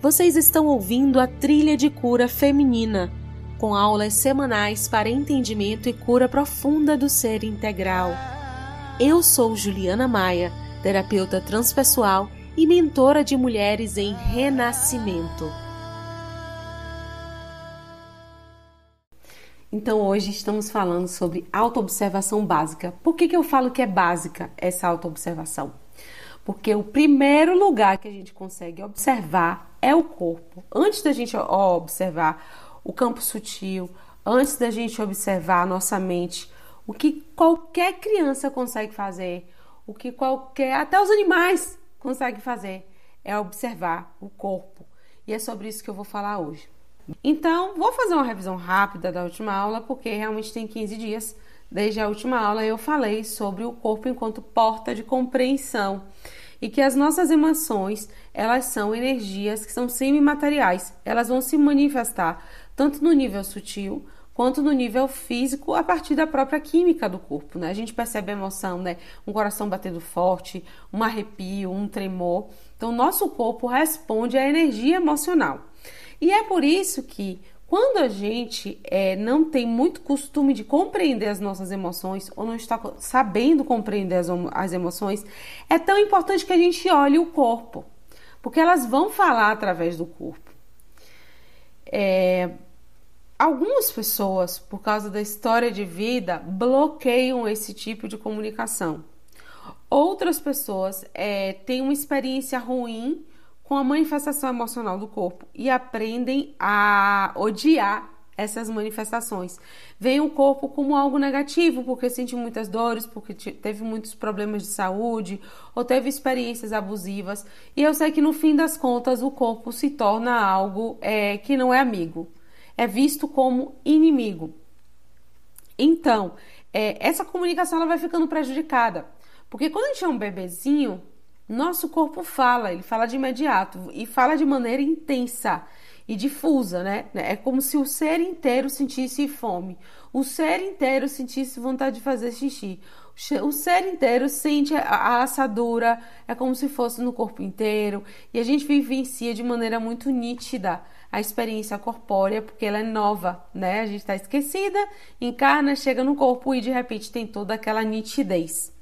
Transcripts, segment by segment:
Vocês estão ouvindo a Trilha de Cura Feminina, com aulas semanais para entendimento e cura profunda do ser integral. Eu sou Juliana Maia, terapeuta transpessoal e mentora de mulheres em renascimento. Então hoje estamos falando sobre autoobservação básica. Por que, que eu falo que é básica essa autoobservação? Porque o primeiro lugar que a gente consegue observar é o corpo. Antes da gente observar o campo sutil, antes da gente observar a nossa mente, o que qualquer criança consegue fazer, o que qualquer, até os animais conseguem fazer, é observar o corpo. E é sobre isso que eu vou falar hoje. Então, vou fazer uma revisão rápida da última aula, porque realmente tem 15 dias. Desde a última aula eu falei sobre o corpo enquanto porta de compreensão e que as nossas emoções, elas são energias que são semimateriais. Elas vão se manifestar tanto no nível sutil quanto no nível físico a partir da própria química do corpo, né? A gente percebe a emoção, né? Um coração batendo forte, um arrepio, um tremor. Então, nosso corpo responde à energia emocional. E é por isso que quando a gente é, não tem muito costume de compreender as nossas emoções ou não está sabendo compreender as, as emoções, é tão importante que a gente olhe o corpo, porque elas vão falar através do corpo. É, algumas pessoas, por causa da história de vida, bloqueiam esse tipo de comunicação. Outras pessoas é, têm uma experiência ruim com a manifestação emocional do corpo e aprendem a odiar essas manifestações. Vem o corpo como algo negativo, porque sente muitas dores, porque teve muitos problemas de saúde ou teve experiências abusivas. E eu sei que no fim das contas o corpo se torna algo é, que não é amigo, é visto como inimigo. Então, é, essa comunicação ela vai ficando prejudicada, porque quando a gente é um bebezinho, nosso corpo fala, ele fala de imediato e fala de maneira intensa e difusa, né? É como se o ser inteiro sentisse fome, o ser inteiro sentisse vontade de fazer xixi, o ser inteiro sente a assadura, é como se fosse no corpo inteiro, e a gente vivencia de maneira muito nítida a experiência corpórea, porque ela é nova, né? A gente está esquecida, encarna, chega no corpo e de repente tem toda aquela nitidez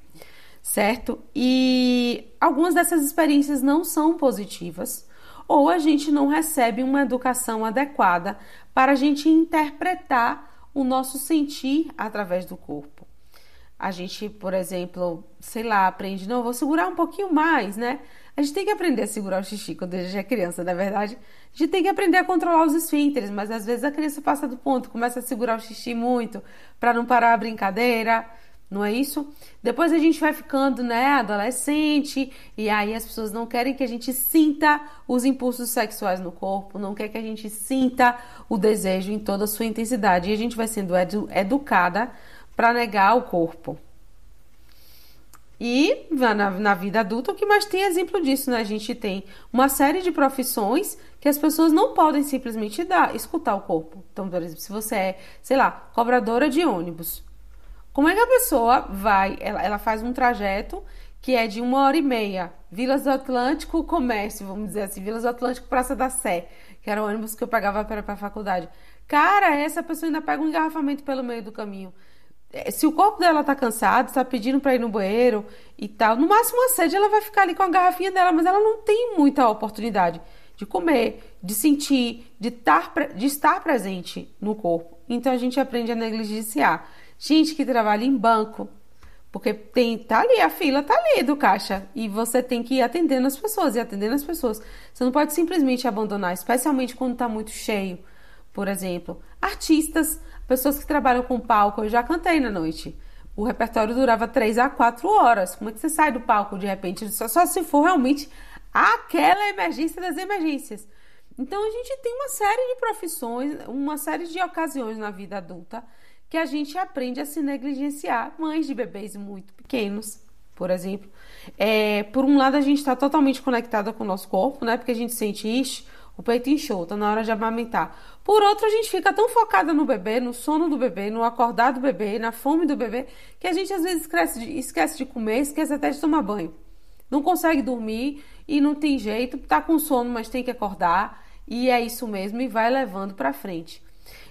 certo? E algumas dessas experiências não são positivas, ou a gente não recebe uma educação adequada para a gente interpretar o nosso sentir através do corpo. A gente, por exemplo, sei lá, aprende, não, vou segurar um pouquinho mais, né? A gente tem que aprender a segurar o xixi quando a gente é criança, na é verdade. A gente tem que aprender a controlar os esfínteres, mas às vezes a criança passa do ponto, começa a segurar o xixi muito para não parar a brincadeira não é isso? Depois a gente vai ficando, né, adolescente, e aí as pessoas não querem que a gente sinta os impulsos sexuais no corpo, não quer que a gente sinta o desejo em toda a sua intensidade, e a gente vai sendo edu educada para negar o corpo. E na, na, vida adulta, o que mais tem exemplo disso, né? A gente tem uma série de profissões que as pessoas não podem simplesmente dar, escutar o corpo. Então, por exemplo, se você é, sei lá, cobradora de ônibus, como é que a pessoa vai, ela, ela faz um trajeto que é de uma hora e meia, Vilas do Atlântico, Comércio, vamos dizer assim, Vilas do Atlântico, Praça da Sé, que era o ônibus que eu pagava para a faculdade. Cara, essa pessoa ainda pega um engarrafamento pelo meio do caminho. É, se o corpo dela tá cansado, está pedindo para ir no banheiro e tal, no máximo uma sede, ela vai ficar ali com a garrafinha dela, mas ela não tem muita oportunidade de comer, de sentir, de, tar, de estar presente no corpo. Então a gente aprende a negligenciar gente que trabalha em banco, porque tem, tá ali, a fila tá ali do caixa e você tem que ir atendendo as pessoas e atendendo as pessoas. Você não pode simplesmente abandonar, especialmente quando tá muito cheio. Por exemplo, artistas, pessoas que trabalham com palco, eu já cantei na noite. O repertório durava 3 a 4 horas. Como é que você sai do palco de repente? Só, só se for realmente aquela emergência das emergências. Então a gente tem uma série de profissões, uma série de ocasiões na vida adulta que a gente aprende a se negligenciar. Mães de bebês muito pequenos, por exemplo. É, por um lado, a gente está totalmente conectada com o nosso corpo, né? Porque a gente sente, ixi, o peito inchou, tá na hora de amamentar. Por outro, a gente fica tão focada no bebê, no sono do bebê, no acordar do bebê, na fome do bebê, que a gente às vezes esquece de, esquece de comer, esquece até de tomar banho. não consegue dormir e não tem jeito, tá com sono, mas tem que acordar e é isso mesmo e vai levando para frente.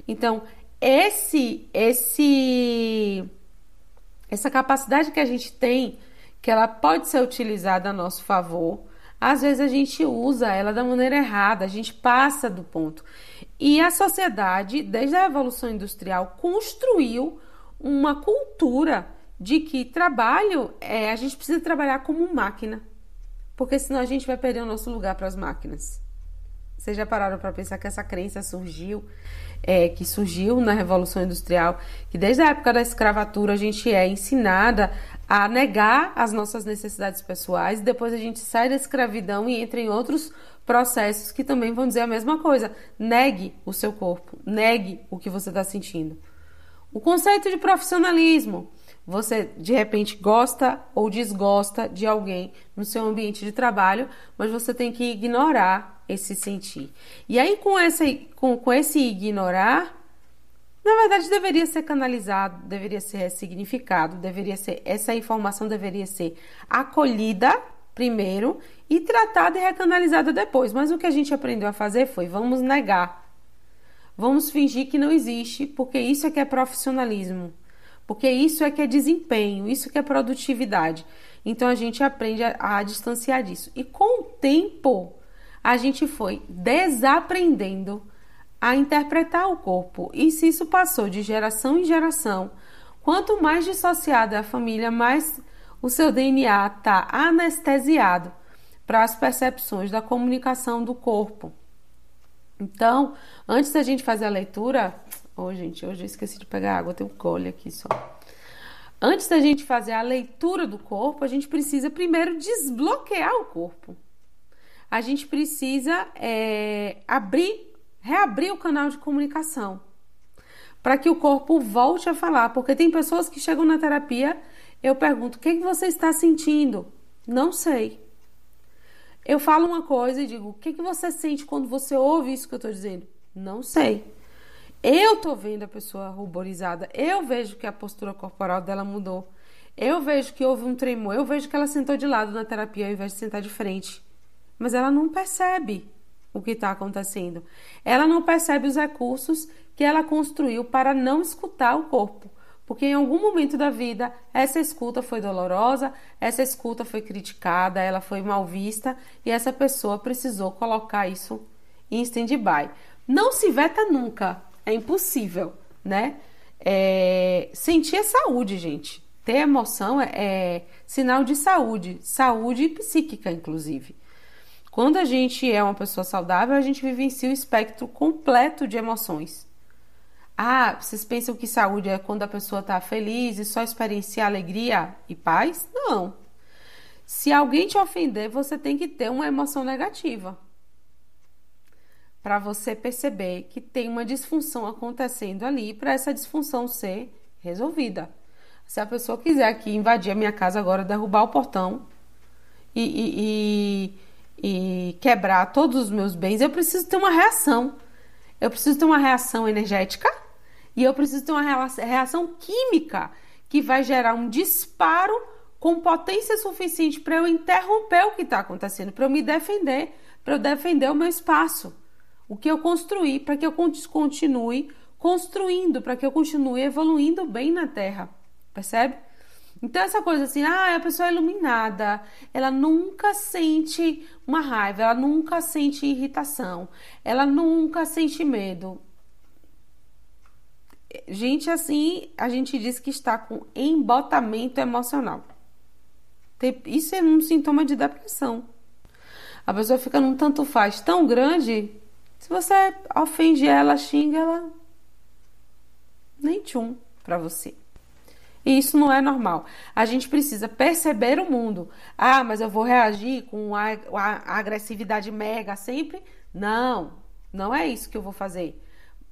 Então, esse esse essa capacidade que a gente tem, que ela pode ser utilizada a nosso favor, às vezes a gente usa ela da maneira errada, a gente passa do ponto. E a sociedade, desde a evolução industrial, construiu uma cultura de que trabalho é a gente precisa trabalhar como máquina, porque senão a gente vai perder o nosso lugar para as máquinas. Vocês já pararam para pensar que essa crença surgiu, é, que surgiu na Revolução Industrial, que desde a época da escravatura a gente é ensinada a negar as nossas necessidades pessoais, depois a gente sai da escravidão e entra em outros processos que também vão dizer a mesma coisa. Negue o seu corpo, negue o que você está sentindo. O conceito de profissionalismo. Você de repente gosta ou desgosta de alguém no seu ambiente de trabalho, mas você tem que ignorar esse sentir. E aí, com, essa, com, com esse ignorar, na verdade deveria ser canalizado, deveria ser ressignificado, deveria ser essa informação deveria ser acolhida primeiro e tratada e recanalizada depois. Mas o que a gente aprendeu a fazer foi vamos negar. Vamos fingir que não existe, porque isso é que é profissionalismo. Porque isso é que é desempenho, isso que é produtividade. Então a gente aprende a, a distanciar disso. E com o tempo, a gente foi desaprendendo a interpretar o corpo. E se isso passou de geração em geração, quanto mais dissociada a família, mais o seu DNA está anestesiado para as percepções da comunicação do corpo. Então, antes da gente fazer a leitura, oh, gente, hoje eu esqueci de pegar água, tem um cole aqui só. Antes da gente fazer a leitura do corpo, a gente precisa primeiro desbloquear o corpo. A gente precisa é, abrir, reabrir o canal de comunicação para que o corpo volte a falar, porque tem pessoas que chegam na terapia eu pergunto: o que, que você está sentindo? Não sei. Eu falo uma coisa e digo: o que, que você sente quando você ouve isso que eu estou dizendo? Não sei. Eu tô vendo a pessoa ruborizada, eu vejo que a postura corporal dela mudou. Eu vejo que houve um tremor, eu vejo que ela sentou de lado na terapia ao invés de sentar de frente. Mas ela não percebe o que está acontecendo. Ela não percebe os recursos que ela construiu para não escutar o corpo. Porque em algum momento da vida essa escuta foi dolorosa, essa escuta foi criticada, ela foi mal vista e essa pessoa precisou colocar isso em stand-by. Não se veta nunca, é impossível, né? É, sentir é saúde, gente. Ter emoção é, é sinal de saúde, saúde psíquica, inclusive. Quando a gente é uma pessoa saudável, a gente vivencia o espectro completo de emoções. Ah, vocês pensam que saúde é quando a pessoa está feliz e só experiencia alegria e paz? Não. Se alguém te ofender, você tem que ter uma emoção negativa para você perceber que tem uma disfunção acontecendo ali para essa disfunção ser resolvida. Se a pessoa quiser aqui invadir a minha casa agora, derrubar o portão e, e, e, e quebrar todos os meus bens, eu preciso ter uma reação. Eu preciso ter uma reação energética e eu preciso ter uma reação química que vai gerar um disparo com potência suficiente para eu interromper o que está acontecendo, para eu me defender, para eu defender o meu espaço, o que eu construí, para que eu continue construindo, para que eu continue evoluindo bem na Terra, percebe? Então, essa coisa assim, ah, a pessoa é iluminada, ela nunca sente uma raiva, ela nunca sente irritação, ela nunca sente medo gente assim, a gente diz que está com embotamento emocional. Isso é um sintoma de depressão. A pessoa fica num tanto faz tão grande, se você ofende ela, xinga ela, nem tchum para você. E isso não é normal. A gente precisa perceber o mundo. Ah, mas eu vou reagir com a, a agressividade mega sempre? Não, não é isso que eu vou fazer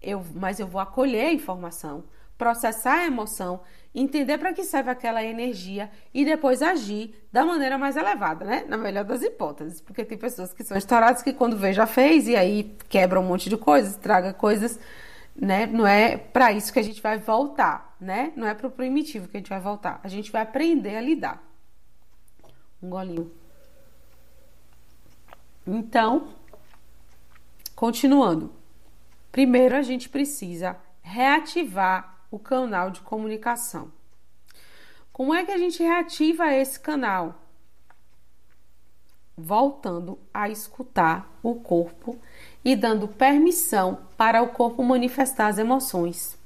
eu, mas eu vou acolher a informação, processar a emoção, entender para que serve aquela energia e depois agir da maneira mais elevada, né? Na melhor das hipóteses, porque tem pessoas que são estouradas que quando vê já fez e aí quebra um monte de coisas, traga coisas, né? Não é para isso que a gente vai voltar, né? Não é para o primitivo que a gente vai voltar. A gente vai aprender a lidar. Um golinho. Então, continuando. Primeiro a gente precisa reativar o canal de comunicação. Como é que a gente reativa esse canal? Voltando a escutar o corpo e dando permissão para o corpo manifestar as emoções.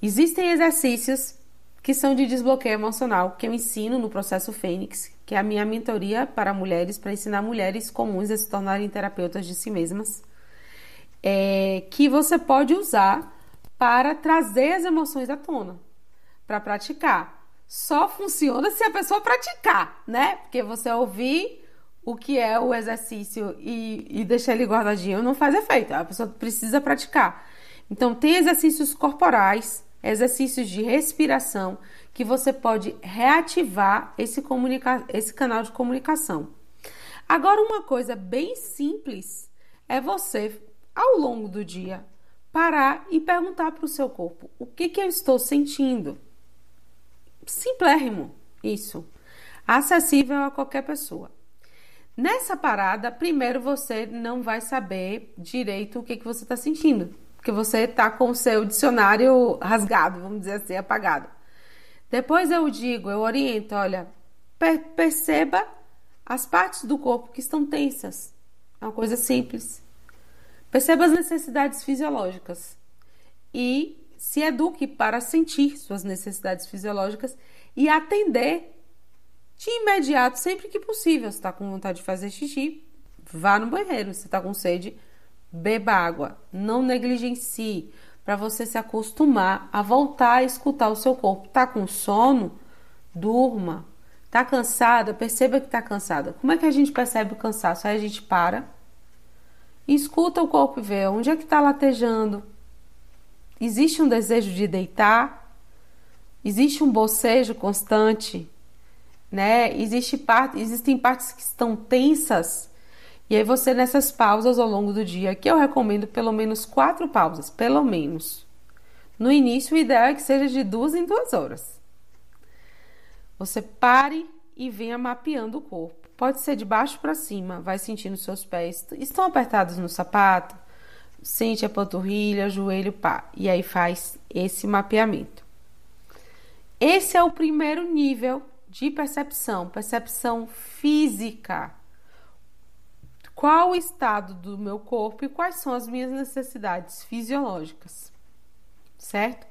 Existem exercícios que são de desbloqueio emocional que eu ensino no processo Fênix, que é a minha mentoria para mulheres, para ensinar mulheres comuns a se tornarem terapeutas de si mesmas, é, que você pode usar para trazer as emoções à tona, para praticar. Só funciona se a pessoa praticar, né? Porque você ouvir o que é o exercício e, e deixar ele guardadinho não faz efeito. A pessoa precisa praticar. Então, tem exercícios corporais, exercícios de respiração que você pode reativar esse, comunica esse canal de comunicação. Agora, uma coisa bem simples é você, ao longo do dia, parar e perguntar para o seu corpo: o que, que eu estou sentindo? Simplérrimo, isso. Acessível a qualquer pessoa. Nessa parada, primeiro você não vai saber direito o que, que você está sentindo, porque você está com o seu dicionário rasgado, vamos dizer assim, apagado. Depois eu digo, eu oriento, olha, perceba as partes do corpo que estão tensas. É uma coisa simples. Perceba as necessidades fisiológicas e se eduque para sentir suas necessidades fisiológicas e atender de imediato, sempre que possível. Se está com vontade de fazer xixi, vá no banheiro. Se está com sede, beba água. Não negligencie para você se acostumar a voltar a escutar o seu corpo. Tá com sono? Durma. Tá cansada? Perceba que tá cansada. Como é que a gente percebe o cansaço? Aí a gente para, escuta o corpo e vê onde é que está latejando. Existe um desejo de deitar? Existe um bocejo constante? Né? Existe parte, existem partes que estão tensas. E aí você nessas pausas ao longo do dia, que eu recomendo pelo menos quatro pausas, pelo menos. No início, o ideal é que seja de duas em duas horas. Você pare e venha mapeando o corpo. Pode ser de baixo para cima, vai sentindo seus pés. Estão apertados no sapato? Sente a panturrilha, joelho, pá. E aí faz esse mapeamento. Esse é o primeiro nível de percepção, percepção física. Qual o estado do meu corpo e quais são as minhas necessidades fisiológicas, certo?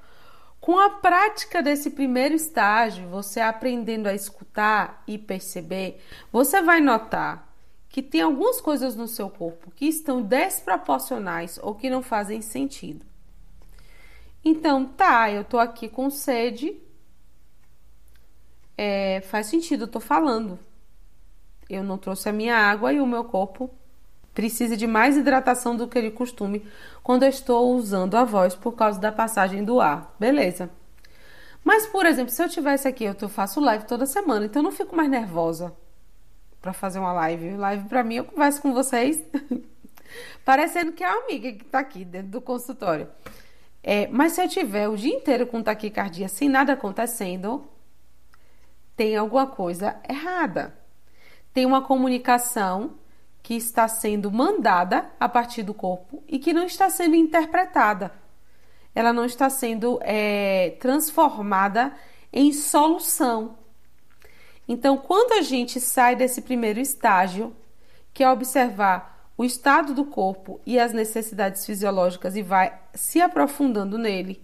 Com a prática desse primeiro estágio, você aprendendo a escutar e perceber, você vai notar que tem algumas coisas no seu corpo que estão desproporcionais ou que não fazem sentido. Então, tá, eu tô aqui com sede, é, faz sentido, eu tô falando. Eu não trouxe a minha água e o meu corpo precisa de mais hidratação do que de costume quando eu estou usando a voz por causa da passagem do ar. Beleza. Mas, por exemplo, se eu tivesse aqui, eu faço live toda semana, então eu não fico mais nervosa para fazer uma live. Live para mim, eu converso com vocês, parecendo que é a amiga que tá aqui dentro do consultório. É, mas se eu tiver o dia inteiro com taquicardia sem nada acontecendo, tem alguma coisa errada. Tem uma comunicação que está sendo mandada a partir do corpo e que não está sendo interpretada. Ela não está sendo é, transformada em solução. Então, quando a gente sai desse primeiro estágio, que é observar o estado do corpo e as necessidades fisiológicas e vai se aprofundando nele,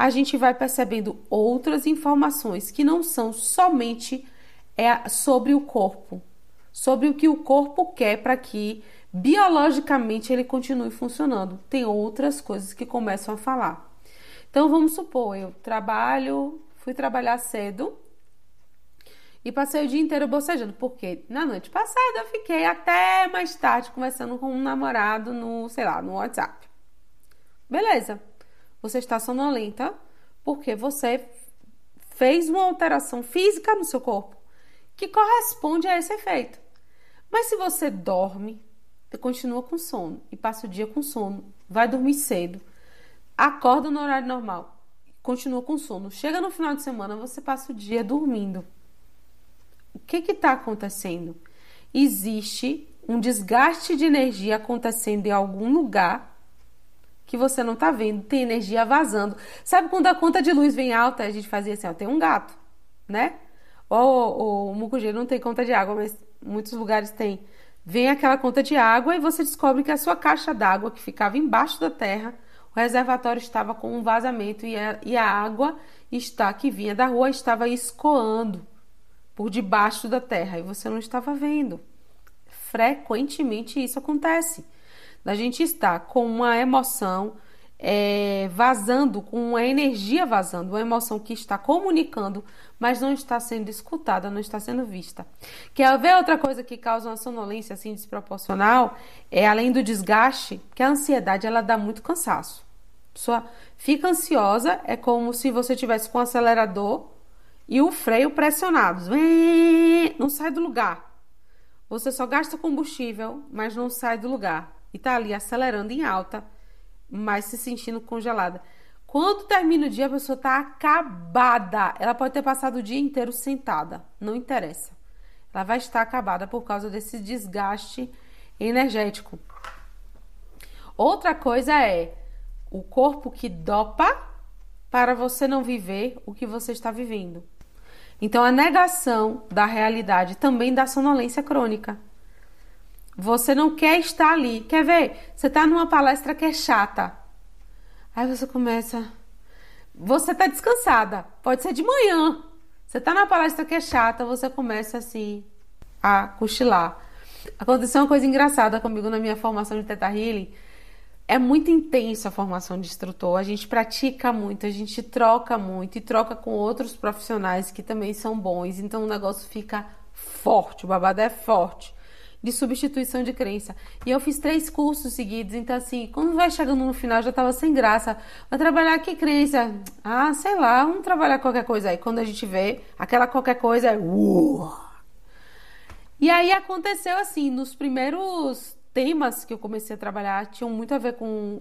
a gente vai percebendo outras informações que não são somente é, sobre o corpo, sobre o que o corpo quer para que biologicamente ele continue funcionando. Tem outras coisas que começam a falar. Então vamos supor, eu trabalho, fui trabalhar cedo e passei o dia inteiro bocejando, porque na noite passada eu fiquei até mais tarde conversando com um namorado no, sei lá, no WhatsApp. Beleza você está sonolenta porque você fez uma alteração física no seu corpo que corresponde a esse efeito. Mas se você dorme, continua com sono e passa o dia com sono, vai dormir cedo, acorda no horário normal, continua com sono, chega no final de semana, você passa o dia dormindo. O que está acontecendo? Existe um desgaste de energia acontecendo em algum lugar que você não tá vendo, tem energia vazando. Sabe quando a conta de luz vem alta, a gente fazia assim, ó, tem um gato, né? Ou o Mucugê não tem conta de água, mas muitos lugares tem. Vem aquela conta de água e você descobre que a sua caixa d'água que ficava embaixo da terra, o reservatório estava com um vazamento e a, e a água está que vinha da rua estava escoando por debaixo da terra e você não estava vendo. Frequentemente isso acontece. Da gente estar com uma emoção é, vazando, com uma energia vazando, uma emoção que está comunicando, mas não está sendo escutada, não está sendo vista. Quer ver outra coisa que causa uma sonolência assim desproporcional? É além do desgaste, que a ansiedade ela dá muito cansaço. A pessoa fica ansiosa, é como se você tivesse com o acelerador e o freio pressionados. Não sai do lugar. Você só gasta combustível, mas não sai do lugar. E tá ali acelerando em alta, mas se sentindo congelada. Quando termina o dia, a pessoa tá acabada. Ela pode ter passado o dia inteiro sentada, não interessa. Ela vai estar acabada por causa desse desgaste energético. Outra coisa é o corpo que dopa para você não viver o que você está vivendo. Então, a negação da realidade também dá sonolência crônica. Você não quer estar ali. Quer ver? Você está numa palestra que é chata. Aí você começa. Você está descansada. Pode ser de manhã. Você está numa palestra que é chata, você começa assim a cochilar. Aconteceu uma coisa engraçada comigo na minha formação de Teta Healing é muito intensa a formação de instrutor. A gente pratica muito, a gente troca muito e troca com outros profissionais que também são bons. Então o negócio fica forte, o babado é forte. De substituição de crença. E eu fiz três cursos seguidos, então assim, quando vai chegando no final já tava sem graça. Vai trabalhar que crença? Ah, sei lá, vamos trabalhar qualquer coisa aí. Quando a gente vê, aquela qualquer coisa é. E aí aconteceu assim, nos primeiros temas que eu comecei a trabalhar tinham muito a ver com,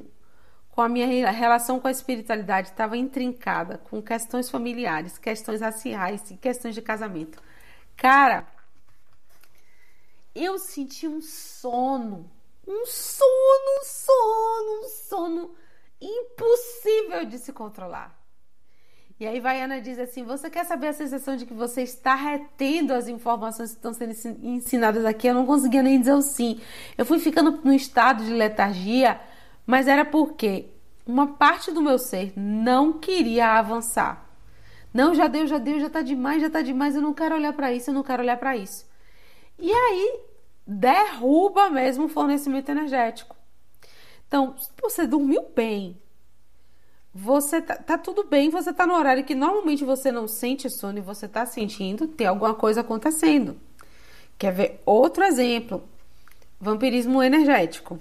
com a minha relação com a espiritualidade, estava intrincada com questões familiares, questões raciais e questões de casamento. Cara, eu senti um sono, um sono, um sono, um sono impossível de se controlar. E aí Vaiana diz assim: Você quer saber a sensação de que você está retendo as informações que estão sendo ensinadas aqui? Eu não conseguia nem dizer o sim. Eu fui ficando no estado de letargia, mas era porque uma parte do meu ser não queria avançar. Não, já deu, já deu, já tá demais, já tá demais, eu não quero olhar para isso, eu não quero olhar para isso. E aí derruba mesmo o fornecimento energético. Então, você dormiu bem, você tá, tá, tudo bem, você tá no horário que normalmente você não sente sono e você tá sentindo, tem alguma coisa acontecendo. Quer ver outro exemplo? Vampirismo energético.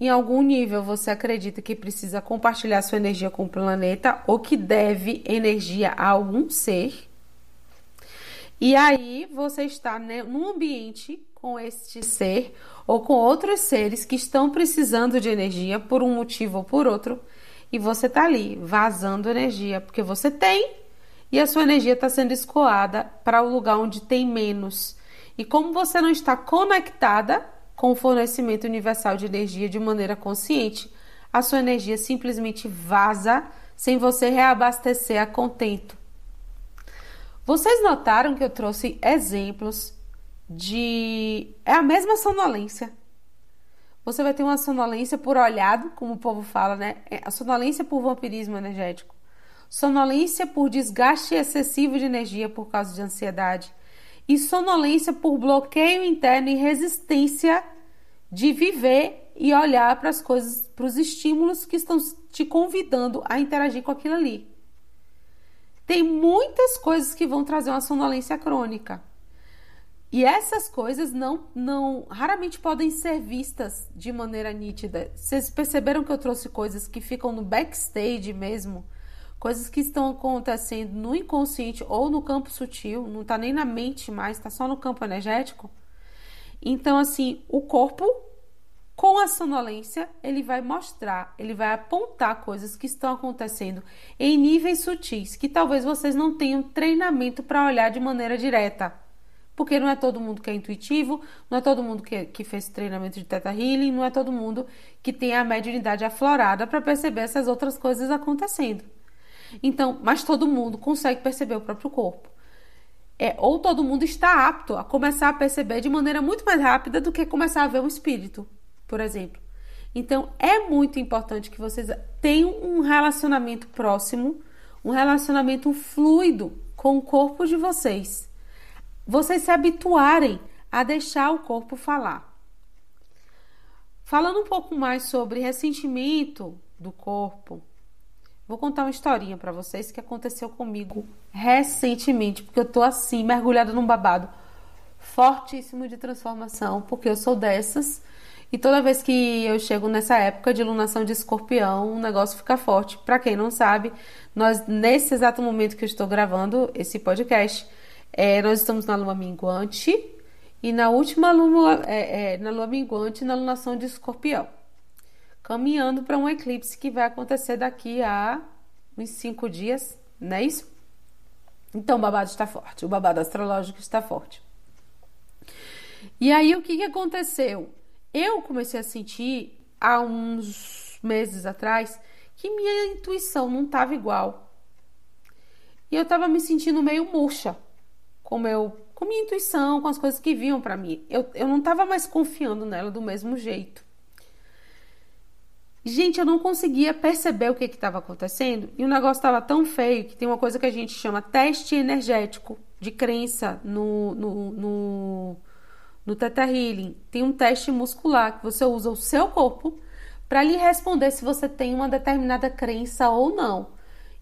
Em algum nível você acredita que precisa compartilhar sua energia com o planeta ou que deve energia a algum ser. E aí você está né, num ambiente com este ser ou com outros seres que estão precisando de energia por um motivo ou por outro e você tá ali vazando energia, porque você tem e a sua energia está sendo escoada para o lugar onde tem menos. E como você não está conectada com o fornecimento universal de energia de maneira consciente, a sua energia simplesmente vaza sem você reabastecer a contento. Vocês notaram que eu trouxe exemplos de. É a mesma sonolência você vai ter uma sonolência por olhado, como o povo fala, né? É, a sonolência por vampirismo energético. Sonolência por desgaste excessivo de energia por causa de ansiedade. E sonolência por bloqueio interno e resistência de viver e olhar para as coisas, para os estímulos que estão te convidando a interagir com aquilo ali. Tem muitas coisas que vão trazer uma sonolência crônica. E essas coisas não, não raramente podem ser vistas de maneira nítida. Vocês perceberam que eu trouxe coisas que ficam no backstage mesmo? Coisas que estão acontecendo no inconsciente ou no campo sutil, não está nem na mente mais, está só no campo energético. Então, assim, o corpo, com a sonolência, ele vai mostrar, ele vai apontar coisas que estão acontecendo em níveis sutis, que talvez vocês não tenham treinamento para olhar de maneira direta Porque não é todo mundo que é intuitivo, não é todo mundo que, que fez treinamento de Teta Healing, não é todo mundo que tem a mediunidade aflorada para perceber essas outras coisas acontecendo. Então, mas todo mundo consegue perceber o próprio corpo. É, ou todo mundo está apto a começar a perceber de maneira muito mais rápida do que começar a ver o espírito, por exemplo. Então, é muito importante que vocês tenham um relacionamento próximo, um relacionamento fluido com o corpo de vocês. Vocês se habituarem a deixar o corpo falar. Falando um pouco mais sobre ressentimento do corpo, vou contar uma historinha para vocês que aconteceu comigo recentemente, porque eu tô assim, mergulhada num babado fortíssimo de transformação, porque eu sou dessas e toda vez que eu chego nessa época de lunação de escorpião, o negócio fica forte. Para quem não sabe, nós, nesse exato momento que eu estou gravando esse podcast, é, nós estamos na lua minguante e na última lua, é, é, na lua minguante, na lunação de escorpião. Caminhando para um eclipse que vai acontecer daqui a uns cinco dias, não é isso? Então o babado está forte, o babado astrológico está forte. E aí o que, que aconteceu? Eu comecei a sentir há uns meses atrás que minha intuição não estava igual. E eu estava me sentindo meio murcha com, meu, com minha intuição, com as coisas que vinham para mim. Eu, eu não estava mais confiando nela do mesmo jeito. Gente, eu não conseguia perceber o que estava acontecendo e o negócio estava tão feio que tem uma coisa que a gente chama teste energético de crença no, no, no no Theta Healing, tem um teste muscular que você usa o seu corpo para lhe responder se você tem uma determinada crença ou não.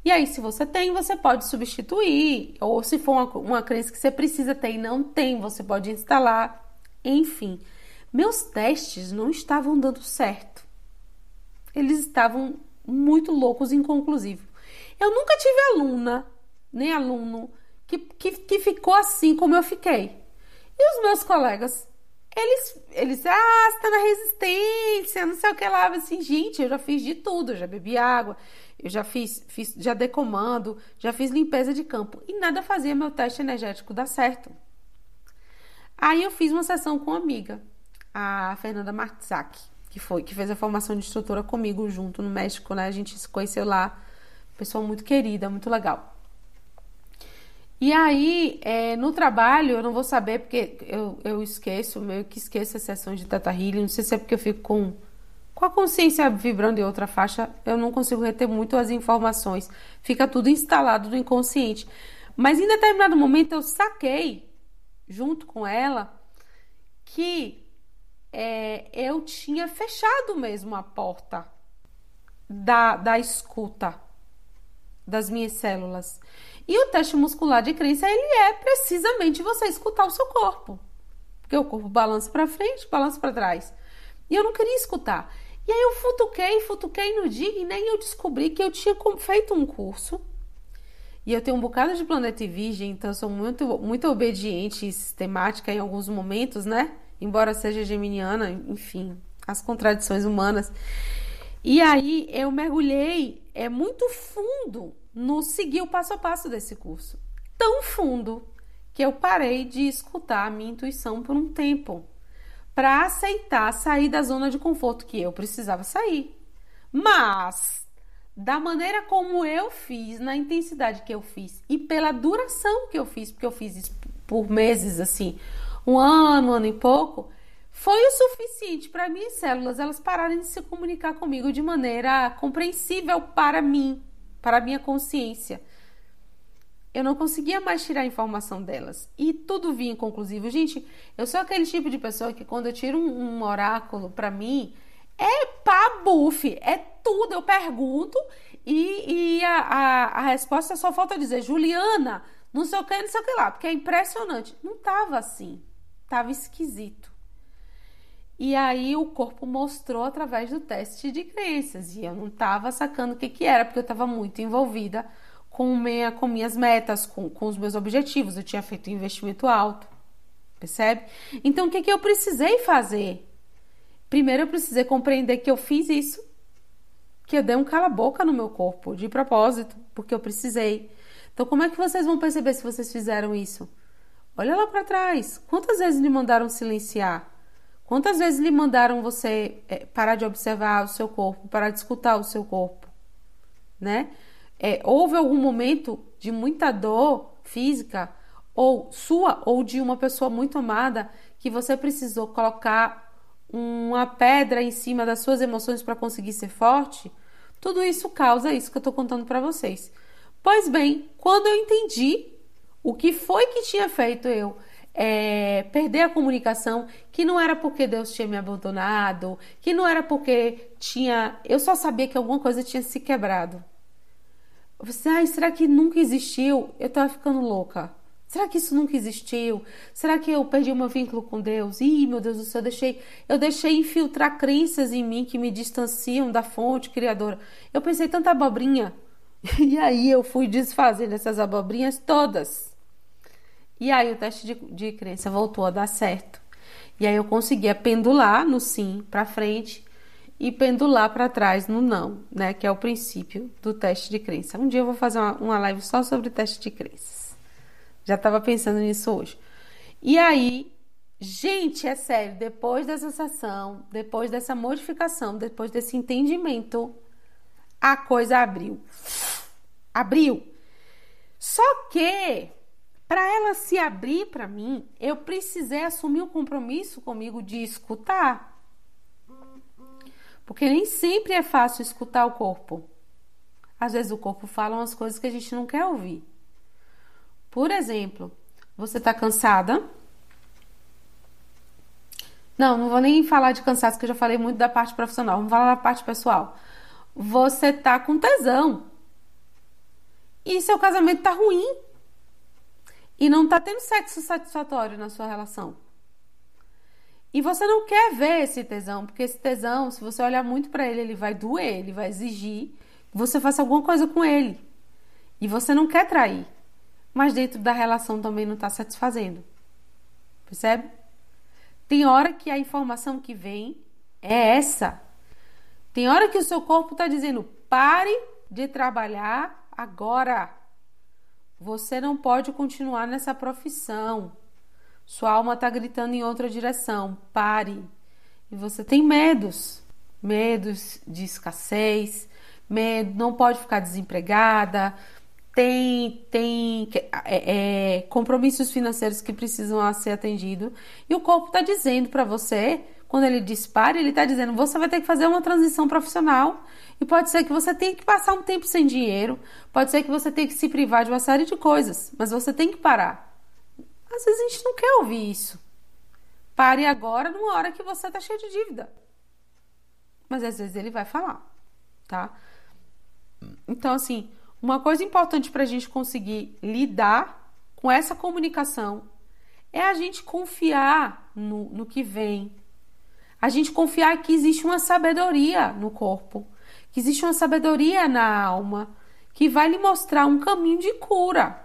E aí, se você tem, você pode substituir, ou se for uma, uma crença que você precisa ter e não tem, você pode instalar. Enfim, meus testes não estavam dando certo. Eles estavam muito loucos e inconclusivos. Eu nunca tive aluna, nem aluno, que, que, que ficou assim como eu fiquei. E os meus colegas, eles, eles, ah, você tá na resistência, não sei o que lá. Assim, gente, eu já fiz de tudo, eu já bebi água, eu já fiz, fiz já dei comando, já fiz limpeza de campo. E nada fazia meu teste energético dar certo. Aí eu fiz uma sessão com uma amiga, a Fernanda Martzak, que foi, que fez a formação de instrutora comigo junto no México, né? A gente se conheceu lá. Pessoa muito querida, muito legal. E aí, é, no trabalho, eu não vou saber porque eu, eu esqueço, meio que esqueço as sessões de Tata Healing. Não sei se é porque eu fico com, com a consciência vibrando em outra faixa, eu não consigo reter muito as informações. Fica tudo instalado no inconsciente. Mas em determinado momento eu saquei, junto com ela, que é, eu tinha fechado mesmo a porta da, da escuta das minhas células. E o teste muscular de crença, ele é precisamente você escutar o seu corpo. Porque o corpo balança para frente, balança para trás. E eu não queria escutar. E aí eu futuquei, futuquei no dia e nem eu descobri que eu tinha feito um curso. E eu tenho um bocado de planeta e virgem, então eu sou muito, muito obediente e sistemática em alguns momentos, né? Embora seja geminiana, enfim, as contradições humanas. E aí eu mergulhei é muito fundo no seguir o passo a passo desse curso. Tão fundo que eu parei de escutar a minha intuição por um tempo para aceitar sair da zona de conforto que eu precisava sair. Mas da maneira como eu fiz, na intensidade que eu fiz e pela duração que eu fiz, porque eu fiz isso por meses assim, um ano, um ano e pouco, foi o suficiente para minhas células elas pararem de se comunicar comigo de maneira compreensível para mim para a minha consciência. Eu não conseguia mais tirar a informação delas. E tudo vinha inconclusivo. Gente, eu sou aquele tipo de pessoa que quando eu tiro um, um oráculo para mim, é pá bufe, é tudo. Eu pergunto e, e a, a, a, resposta só falta dizer, Juliana, não sei o que, não sei o que lá, porque é impressionante. Não tava assim, tava esquisito. E aí o corpo mostrou através do teste de crenças. E eu não estava sacando o que, que era, porque eu estava muito envolvida com, minha, com minhas metas, com, com os meus objetivos. Eu tinha feito um investimento alto. Percebe? Então o que, que eu precisei fazer? Primeiro eu precisei compreender que eu fiz isso, que eu dei um cala-boca no meu corpo, de propósito, porque eu precisei. Então, como é que vocês vão perceber se vocês fizeram isso? Olha lá para trás. Quantas vezes lhe mandaram silenciar? Quantas vezes lhe mandaram você é, parar de observar o seu corpo, parar de escutar o seu corpo, né? É, houve algum momento de muita dor física ou sua ou de uma pessoa muito amada que você precisou colocar uma pedra em cima das suas emoções para conseguir ser forte? Tudo isso causa isso que eu estou contando para vocês. Pois bem, quando eu entendi o que foi que tinha feito eu é, perder a comunicação, que não era porque Deus tinha me abandonado, que não era porque tinha. Eu só sabia que alguma coisa tinha se quebrado. Falei, ai, será que nunca existiu? Eu tava ficando louca. Será que isso nunca existiu? Será que eu perdi o meu vínculo com Deus? Ih, meu Deus do céu, eu deixei, eu deixei infiltrar crenças em mim que me distanciam da fonte criadora. Eu pensei tanta abobrinha. E aí eu fui desfazendo essas abobrinhas todas. E aí o teste de, de crença voltou a dar certo. E aí eu conseguia pendular no sim para frente e pendular para trás no não, né? Que é o princípio do teste de crença. Um dia eu vou fazer uma, uma live só sobre teste de crenças. Já estava pensando nisso hoje. E aí, gente, é sério, depois dessa sessão, depois dessa modificação, depois desse entendimento, a coisa abriu. Abriu. Só que para ela se abrir para mim, eu precisei assumir o um compromisso comigo de escutar. Porque nem sempre é fácil escutar o corpo. Às vezes o corpo fala umas coisas que a gente não quer ouvir. Por exemplo, você está cansada? Não, não vou nem falar de cansaço, que eu já falei muito da parte profissional. Vamos falar da parte pessoal. Você tá com tesão. E seu casamento tá ruim e não está tendo sexo satisfatório na sua relação. E você não quer ver esse tesão, porque esse tesão, se você olhar muito para ele, ele vai doer, ele vai exigir que você faça alguma coisa com ele. E você não quer trair, mas dentro da relação também não está satisfazendo. Percebe? Tem hora que a informação que vem é essa. Tem hora que o seu corpo está dizendo: pare de trabalhar agora. Você não pode continuar nessa profissão. Sua alma está gritando em outra direção. Pare. E você tem medos, medos de escassez, medo, não pode ficar desempregada, tem, tem é, é, compromissos financeiros que precisam ser atendidos. E o corpo está dizendo para você, quando ele dispara, ele está dizendo: você vai ter que fazer uma transição profissional e pode ser que você tenha que passar um tempo sem dinheiro, pode ser que você tenha que se privar de uma série de coisas, mas você tem que parar. Às vezes a gente não quer ouvir isso. Pare agora numa hora que você está cheio de dívida. Mas às vezes ele vai falar, tá? Então, assim, uma coisa importante para a gente conseguir lidar com essa comunicação é a gente confiar no, no que vem. A gente confiar que existe uma sabedoria no corpo que existe uma sabedoria na alma que vai lhe mostrar um caminho de cura.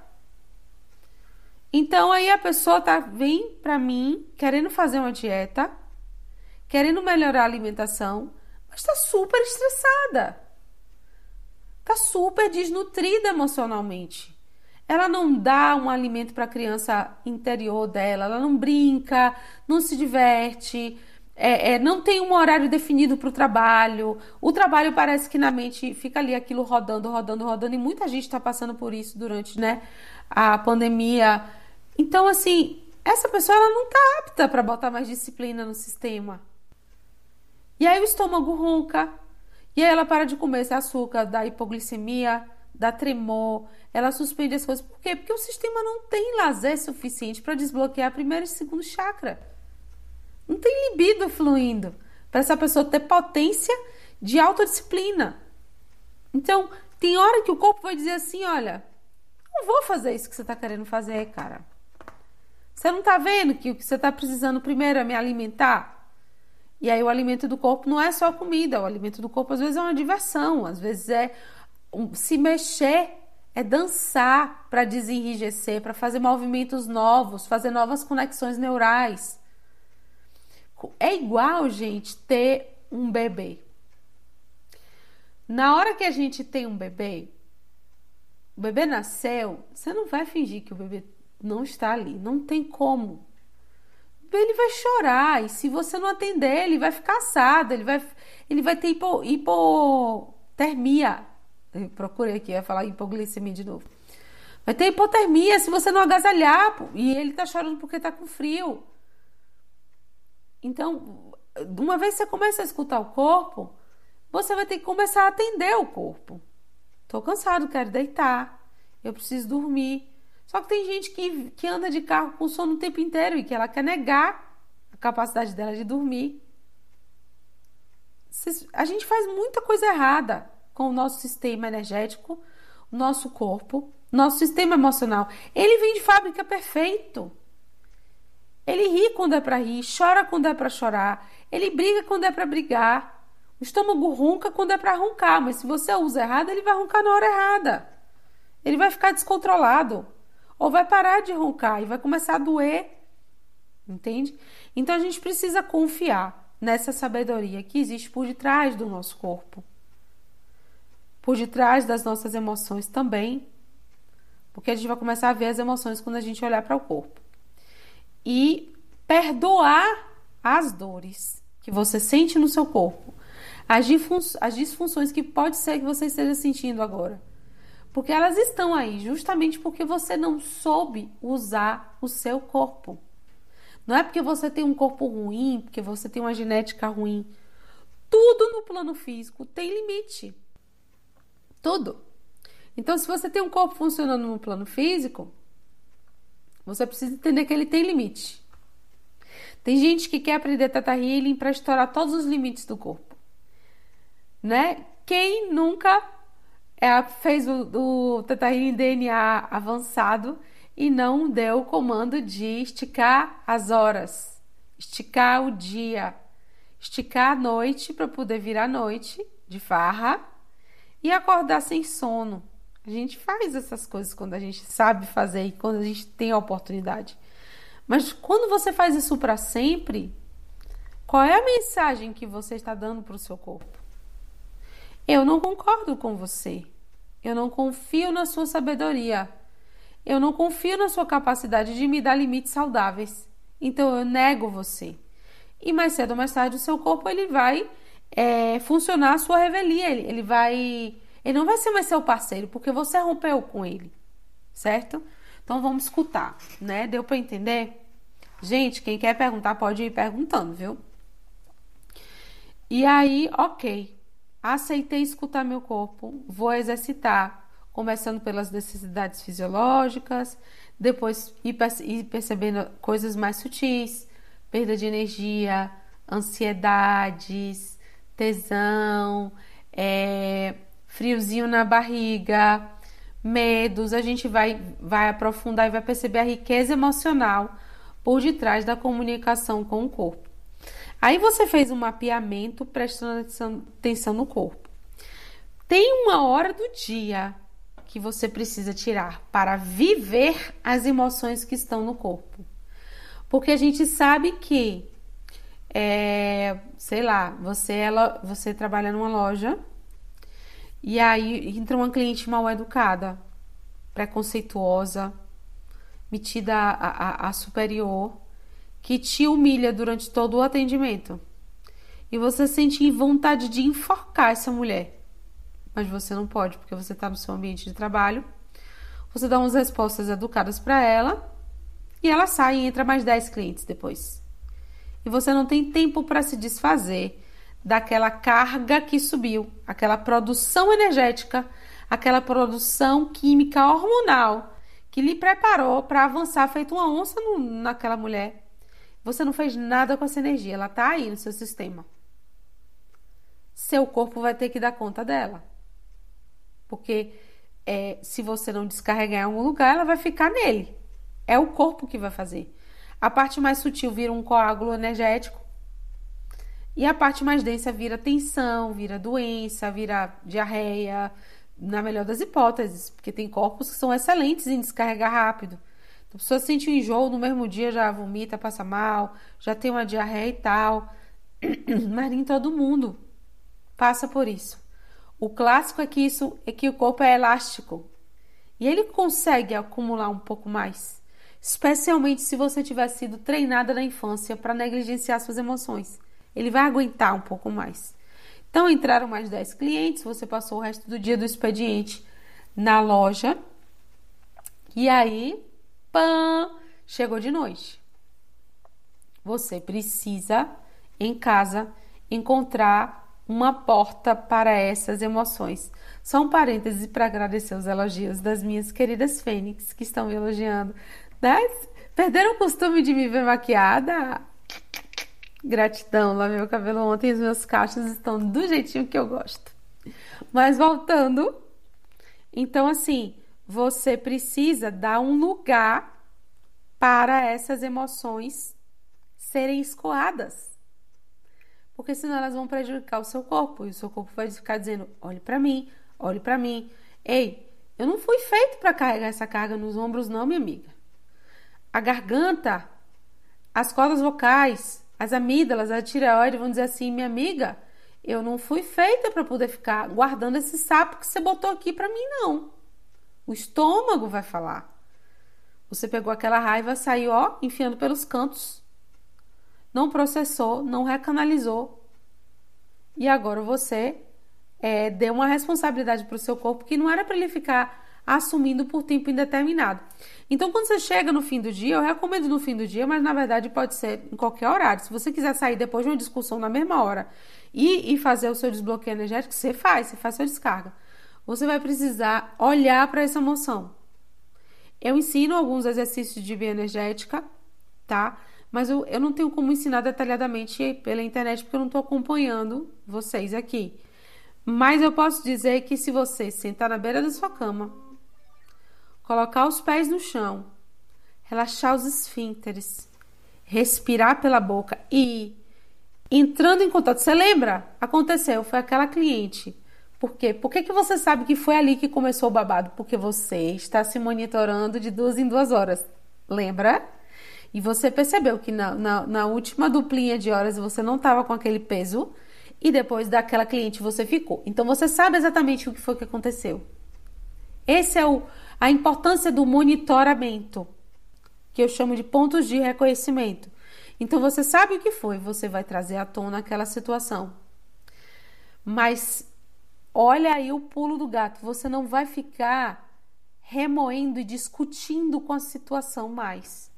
Então aí a pessoa tá vem para mim querendo fazer uma dieta, querendo melhorar a alimentação, mas está super estressada. Tá super desnutrida emocionalmente. Ela não dá um alimento para a criança interior dela, ela não brinca, não se diverte, é, é, não tem um horário definido para o trabalho. O trabalho parece que na mente fica ali aquilo rodando, rodando, rodando, e muita gente está passando por isso durante né, a pandemia. Então, assim, essa pessoa ela não está apta para botar mais disciplina no sistema. E aí o estômago ronca, e aí ela para de comer esse açúcar, dá hipoglicemia, dá tremor, ela suspende as coisas. Por quê? Porque o sistema não tem lazer suficiente para desbloquear primeiro e segundo chakra. Não tem libido fluindo para essa pessoa ter potência de autodisciplina. Então, tem hora que o corpo vai dizer assim: olha, não vou fazer isso que você está querendo fazer, cara. Você não está vendo que o que você está precisando primeiro é me alimentar? E aí o alimento do corpo não é só comida, o alimento do corpo às vezes é uma diversão, às vezes é se mexer, é dançar para desenrijecer, para fazer movimentos novos, fazer novas conexões neurais. É igual, gente, ter um bebê. Na hora que a gente tem um bebê, o bebê nasceu, você não vai fingir que o bebê não está ali, não tem como. Ele vai chorar e se você não atender, ele vai ficar assado, ele vai, ele vai ter hipo, hipotermia. Eu procurei aqui, ia falar hipoglicemia de novo. Vai ter hipotermia se você não agasalhar e ele tá chorando porque tá com frio. Então, uma vez que você começa a escutar o corpo, você vai ter que começar a atender o corpo. Tô cansado, quero deitar. Eu preciso dormir. Só que tem gente que, que anda de carro com sono o tempo inteiro e que ela quer negar a capacidade dela de dormir. A gente faz muita coisa errada com o nosso sistema energético, o nosso corpo, nosso sistema emocional. Ele vem de fábrica perfeito. Ele ri quando é para rir, chora quando é para chorar, ele briga quando é para brigar. O estômago ronca quando é para roncar, mas se você usa errado, ele vai roncar na hora errada. Ele vai ficar descontrolado ou vai parar de roncar e vai começar a doer. Entende? Então a gente precisa confiar nessa sabedoria que existe por detrás do nosso corpo, por detrás das nossas emoções também, porque a gente vai começar a ver as emoções quando a gente olhar para o corpo e perdoar as dores que você sente no seu corpo, as, as disfunções que pode ser que você esteja sentindo agora. Porque elas estão aí justamente porque você não soube usar o seu corpo. Não é porque você tem um corpo ruim, porque você tem uma genética ruim. Tudo no plano físico tem limite. Tudo. Então, se você tem um corpo funcionando no plano físico, você precisa entender que ele tem limite. Tem gente que quer aprender Teta Healing para estourar todos os limites do corpo. Né? Quem nunca é, fez o, o Teta Healing DNA avançado e não deu o comando de esticar as horas, esticar o dia, esticar a noite para poder virar noite de farra e acordar sem sono. A gente faz essas coisas quando a gente sabe fazer e quando a gente tem a oportunidade. Mas quando você faz isso para sempre, qual é a mensagem que você está dando para o seu corpo? Eu não concordo com você. Eu não confio na sua sabedoria. Eu não confio na sua capacidade de me dar limites saudáveis. Então eu nego você. E mais cedo ou mais tarde o seu corpo ele vai é, funcionar a sua revelia. Ele, ele vai ele não vai ser mais seu parceiro porque você rompeu com ele, certo? Então vamos escutar, né? Deu para entender? Gente, quem quer perguntar pode ir perguntando, viu? E aí, ok, aceitei escutar meu corpo, vou exercitar, começando pelas necessidades fisiológicas, depois ir, percebendo coisas mais sutis, perda de energia, ansiedades, tesão, é, friozinho na barriga, medos, a gente vai, vai aprofundar e vai perceber a riqueza emocional por detrás da comunicação com o corpo. Aí você fez um mapeamento prestando atenção no corpo. Tem uma hora do dia que você precisa tirar para viver as emoções que estão no corpo. Porque a gente sabe que, é, sei lá, você, ela, você trabalha numa loja e aí entra uma cliente mal educada, preconceituosa, metida a, a, a superior, que te humilha durante todo o atendimento. E você sente vontade de enforcar essa mulher. Mas você não pode, porque você está no seu ambiente de trabalho. Você dá umas respostas educadas para ela e ela sai e entra mais 10 clientes depois. E você não tem tempo para se desfazer daquela carga que subiu, aquela produção energética, aquela produção química hormonal que lhe preparou para avançar feito uma onça no, naquela mulher. Você não fez nada com essa energia, ela está aí no seu sistema. Seu corpo vai ter que dar conta dela. Porque é, se você não descarregar em algum lugar, ela vai ficar nele. É o corpo que vai fazer. A parte mais sutil vira um coágulo energético e a parte mais densa vira tensão, vira doença, vira diarreia, na melhor das hipóteses, porque tem corpos que são excelentes em descarregar rápido. Então, a pessoa sente um enjoo no mesmo dia, já vomita, passa mal, já tem uma diarreia e tal. Mas nem todo mundo passa por isso. O clássico é que isso é que o corpo é elástico e ele consegue acumular um pouco mais. especialmente se você tiver sido treinada na infância para negligenciar suas emoções. Ele vai aguentar um pouco mais. Então entraram mais 10 clientes, você passou o resto do dia do expediente na loja. E aí, pã, chegou de noite. Você precisa em casa encontrar uma porta para essas emoções. Só um parêntese para agradecer os elogios das minhas queridas fênix que estão me elogiando. Né? Perderam o costume de me ver maquiada? Gratidão, lavei meu cabelo ontem e os meus cachos estão do jeitinho que eu gosto. Mas voltando, então assim, você precisa dar um lugar para essas emoções serem escoadas. Porque senão elas vão prejudicar o seu corpo e o seu corpo vai ficar dizendo: "Olhe para mim, olhe para mim. Ei, eu não fui feito para carregar essa carga nos ombros não, minha amiga. A garganta, as cordas vocais, as amígdalas, a tireoide vão dizer assim: minha amiga, eu não fui feita para poder ficar guardando esse sapo que você botou aqui para mim, não. O estômago vai falar. Você pegou aquela raiva, saiu, ó, enfiando pelos cantos. Não processou, não recanalizou. E agora você é, deu uma responsabilidade para o seu corpo que não era para ele ficar assumindo por tempo indeterminado. Então, quando você chega no fim do dia, eu recomendo no fim do dia, mas na verdade pode ser em qualquer horário. Se você quiser sair depois de uma discussão na mesma hora e, e fazer o seu desbloqueio energético, você faz, você faz sua descarga. Você vai precisar olhar para essa emoção. Eu ensino alguns exercícios de bioenergética, tá? Mas eu, eu não tenho como ensinar detalhadamente pela internet porque eu não estou acompanhando vocês aqui. Mas eu posso dizer que se você sentar na beira da sua cama, colocar os pés no chão, relaxar os esfínteres, respirar pela boca e entrando em contato. Você lembra? Aconteceu, foi aquela cliente. Por quê? Por que, que você sabe que foi ali que começou o babado? Porque você está se monitorando de duas em duas horas. Lembra? E você percebeu que na, na, na última duplinha de horas você não estava com aquele peso e depois daquela cliente você ficou. Então você sabe exatamente o que foi que aconteceu. Esse é o, a importância do monitoramento, que eu chamo de pontos de reconhecimento. Então você sabe o que foi, você vai trazer à tona aquela situação. Mas olha aí o pulo do gato, você não vai ficar remoendo e discutindo com a situação mais.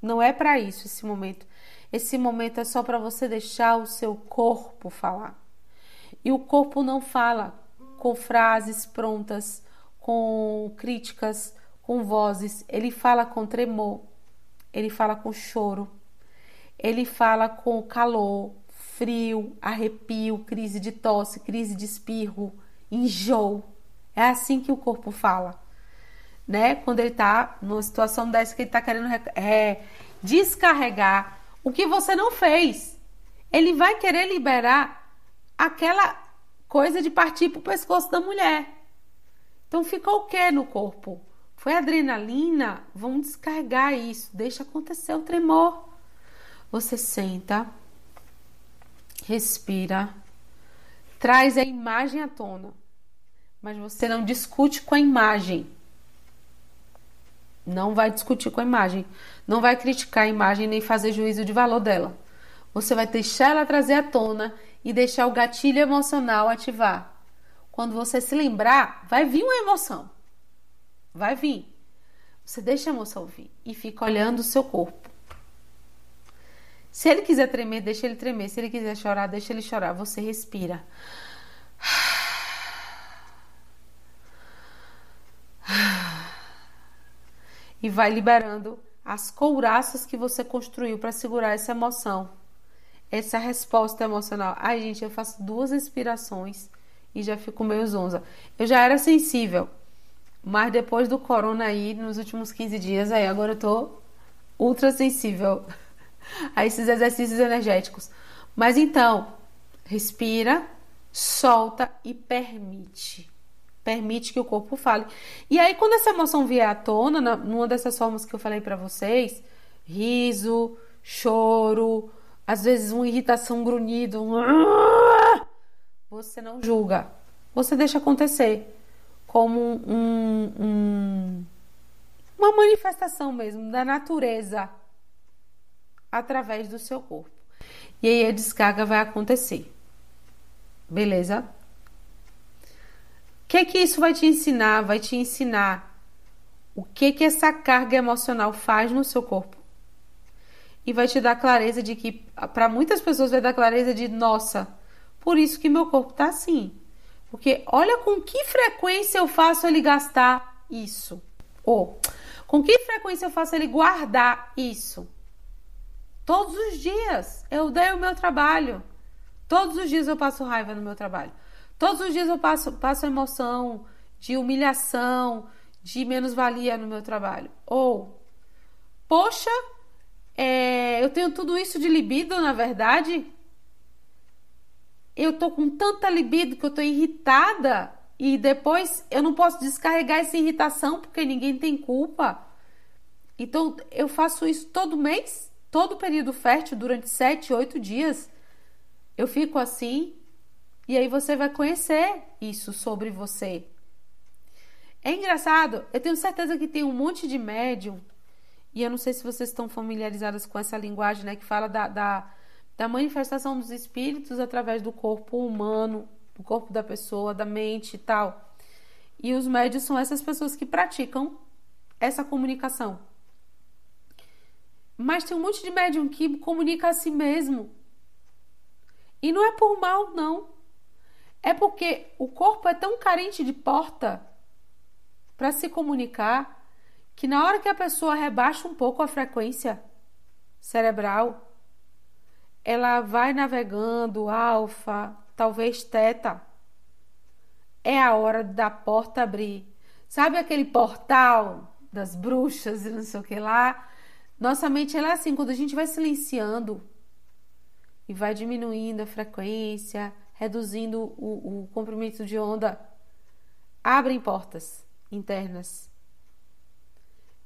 Não é para isso esse momento. Esse momento é só para você deixar o seu corpo falar. E o corpo não fala com frases prontas, com críticas, com vozes, ele fala com tremor, ele fala com choro, ele fala com calor, frio, arrepio, crise de tosse, crise de espirro, enjoo. É assim que o corpo fala, né? Quando ele tá numa situação dessa que ele tá querendo é, descarregar o que você não fez. Ele vai querer liberar aquela coisa de partir pro pescoço da mulher. Então ficou o que no corpo? Foi adrenalina? Vamos descarregar isso, deixa acontecer o tremor. Você senta, respira, traz a imagem à tona, mas você não discute com a imagem. Não vai discutir com a imagem, não vai criticar a imagem nem fazer juízo de valor dela. Você vai deixar ela trazer à tona e deixar o gatilho emocional ativar. Quando você se lembrar, vai vir uma emoção. Vai vir. Você deixa a emoção vir e fica olhando o seu corpo. Se ele quiser tremer, deixa ele tremer. Se ele quiser chorar, deixa ele chorar. Você respira. E vai liberando as couraças que você construiu para segurar essa emoção. Essa resposta emocional. Ai, gente, eu faço duas respirações e já fico meio zonza. Eu já era sensível, mas depois do corona aí, nos últimos 15 dias, aí agora eu tô ultra sensível a esses exercícios energéticos. Mas então, respira, solta e permite. Permite que o corpo fale. E aí, quando essa emoção vier à tona, numa dessas formas que eu falei para vocês, riso, choro, às vezes uma irritação, um grunhido, você não julga. Você deixa acontecer como um, um, uma manifestação mesmo da natureza através do seu corpo. E aí a descarga vai acontecer. Beleza? O que que isso vai te ensinar? Vai te ensinar o que que essa carga emocional faz no seu corpo. E vai te dar clareza de que para muitas pessoas vai dar clareza de nossa, por isso que meu corpo tá assim. Porque olha com que frequência eu faço ele gastar isso. Ou com que frequência eu faço ele guardar isso. Todos os dias eu dei o meu trabalho. Todos os dias eu passo raiva no meu trabalho. Todos os dias eu passo, passo emoção de humilhação, de menos-valia no meu trabalho. Ou, poxa, é, eu tenho tudo isso de libido, na verdade. Eu tô com tanta libido que eu tô irritada e depois eu não posso descarregar essa irritação porque ninguém tem culpa. Então eu faço isso todo mês todo período fértil, durante sete, oito dias, eu fico assim, e aí você vai conhecer isso sobre você. É engraçado, eu tenho certeza que tem um monte de médium, e eu não sei se vocês estão familiarizadas com essa linguagem, né, que fala da, da, da manifestação dos espíritos através do corpo humano, do corpo da pessoa, da mente e tal. E os médios são essas pessoas que praticam essa comunicação. Mas tem um monte de médium que comunica a si mesmo. E não é por mal, não. É porque o corpo é tão carente de porta para se comunicar que na hora que a pessoa rebaixa um pouco a frequência cerebral, ela vai navegando alfa, talvez teta. É a hora da porta abrir. Sabe aquele portal das bruxas e não sei o que lá? Nossa mente ela é assim, quando a gente vai silenciando e vai diminuindo a frequência, reduzindo o, o comprimento de onda, abrem portas internas.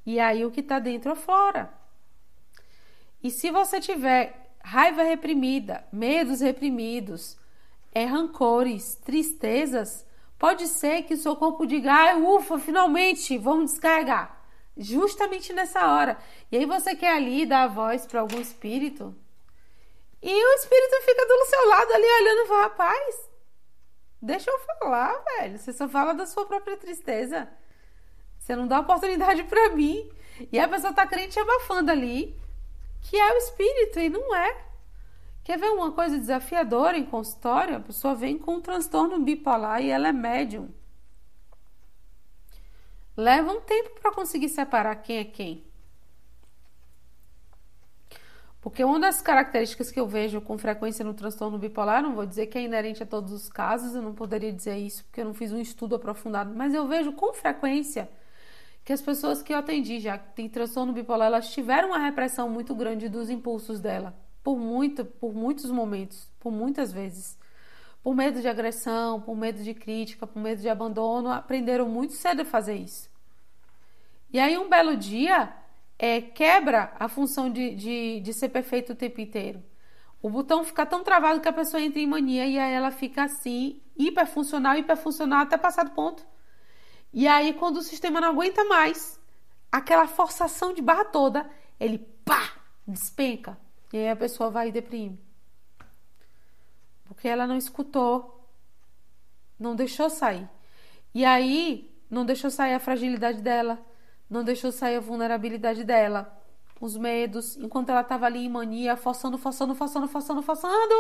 E aí o que está dentro aflora. E se você tiver raiva reprimida, medos reprimidos, é, rancores, tristezas, pode ser que o seu corpo diga: ai, ufa, finalmente, vamos descarregar justamente nessa hora. E aí você quer ali dar a voz para algum espírito e o espírito fica do seu lado ali olhando e rapaz, deixa eu falar, velho. Você só fala da sua própria tristeza. Você não dá oportunidade para mim. E a pessoa tá crente abafando ali, que é o espírito e não é. Quer ver uma coisa desafiadora em consultório? A pessoa vem com um transtorno bipolar e ela é médium. Leva um tempo para conseguir separar quem é quem. Porque uma das características que eu vejo com frequência no transtorno bipolar, não vou dizer que é inerente a todos os casos, eu não poderia dizer isso porque eu não fiz um estudo aprofundado, mas eu vejo com frequência que as pessoas que eu atendi já que têm transtorno bipolar, elas tiveram uma repressão muito grande dos impulsos dela, por muito, por muitos momentos, por muitas vezes por medo de agressão, por medo de crítica, por medo de abandono, aprenderam muito cedo a fazer isso. E aí, um belo dia, é, quebra a função de, de, de ser perfeito o tempo inteiro. O botão fica tão travado que a pessoa entra em mania e aí ela fica assim, hiperfuncional, hiperfuncional até passar do ponto. E aí, quando o sistema não aguenta mais, aquela forçação de barra toda, ele pá, despenca. E aí a pessoa vai e deprime porque ela não escutou, não deixou sair. E aí, não deixou sair a fragilidade dela, não deixou sair a vulnerabilidade dela, os medos, enquanto ela estava ali em mania, forçando, forçando, forçando, forçando, forçando,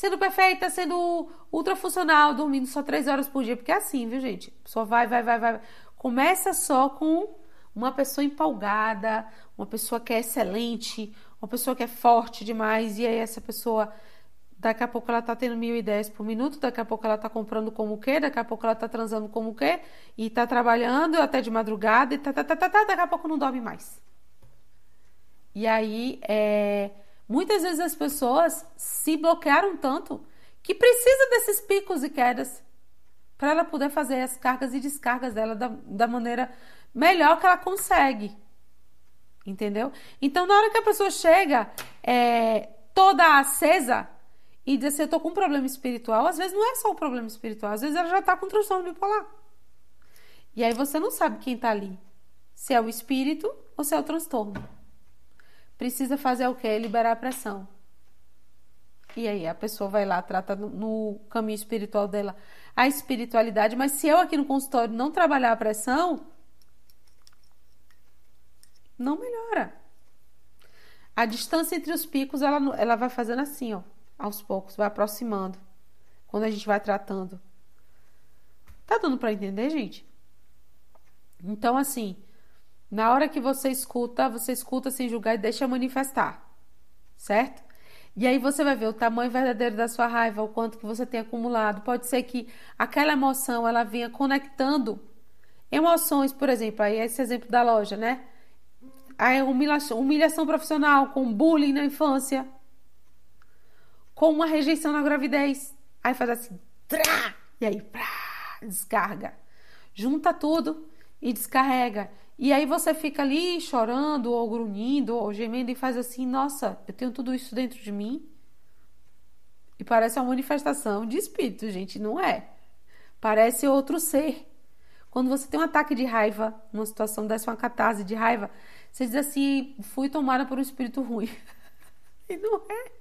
sendo perfeita, sendo ultra funcional, dormindo só três horas por dia, porque é assim, viu, gente? Só vai, vai, vai, vai. Começa só com uma pessoa empolgada, uma pessoa que é excelente, uma pessoa que é forte demais, e aí essa pessoa daqui a pouco ela tá tendo mil ideias por minuto, daqui a pouco ela tá comprando como o quê, daqui a pouco ela tá transando como o quê, e tá trabalhando até de madrugada, e tá, tá, tá, tá, tá daqui a pouco não dorme mais. E aí, é, muitas vezes as pessoas se bloquearam tanto que precisa desses picos e quedas para ela poder fazer as cargas e descargas dela da, da maneira melhor que ela consegue. Entendeu? Então, na hora que a pessoa chega é, toda acesa, e dizer assim, eu tô com um problema espiritual, às vezes não é só o problema espiritual, às vezes ela já tá com transtorno bipolar. E aí você não sabe quem tá ali. se é o espírito ou se é o transtorno. Precisa fazer o quê? Liberar a pressão. E aí a pessoa vai lá, trata no caminho espiritual dela a espiritualidade, mas se eu aqui no consultório não trabalhar a pressão, não melhora. A distância entre os picos, ela, ela vai fazendo assim, ó, aos poucos, vai aproximando. Quando a gente vai tratando. Tá dando para entender, gente? Então, assim, na hora que você escuta, você escuta sem julgar e deixa manifestar. Certo? E aí você vai ver o tamanho verdadeiro da sua raiva, o quanto que você tem acumulado. Pode ser que aquela emoção ela venha conectando emoções, por exemplo, aí esse exemplo da loja, né? A humilhação, humilhação profissional, com bullying na infância, com uma rejeição na gravidez. Aí faz assim, trá, e aí, prá, descarga. Junta tudo e descarrega. E aí você fica ali chorando, ou grunhindo, ou gemendo e faz assim: nossa, eu tenho tudo isso dentro de mim. E parece uma manifestação de espírito, gente, não é. Parece outro ser. Quando você tem um ataque de raiva, numa situação dessa, uma catarse de raiva, você diz assim: fui tomada por um espírito ruim. e não é.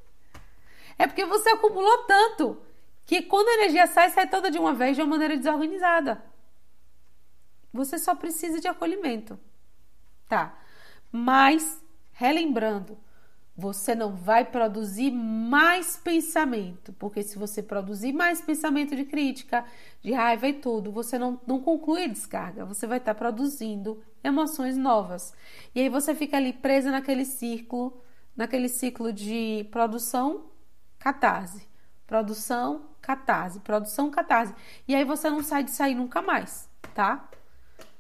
É porque você acumulou tanto que quando a energia sai, sai toda de uma vez de uma maneira desorganizada. Você só precisa de acolhimento. Tá. Mas, relembrando, você não vai produzir mais pensamento, porque se você produzir mais pensamento de crítica, de raiva e tudo, você não, não conclui a descarga, você vai estar tá produzindo emoções novas. E aí você fica ali presa naquele círculo, naquele ciclo de produção, catarse, produção, catarse, produção, catarse. E aí você não sai de sair nunca mais, tá?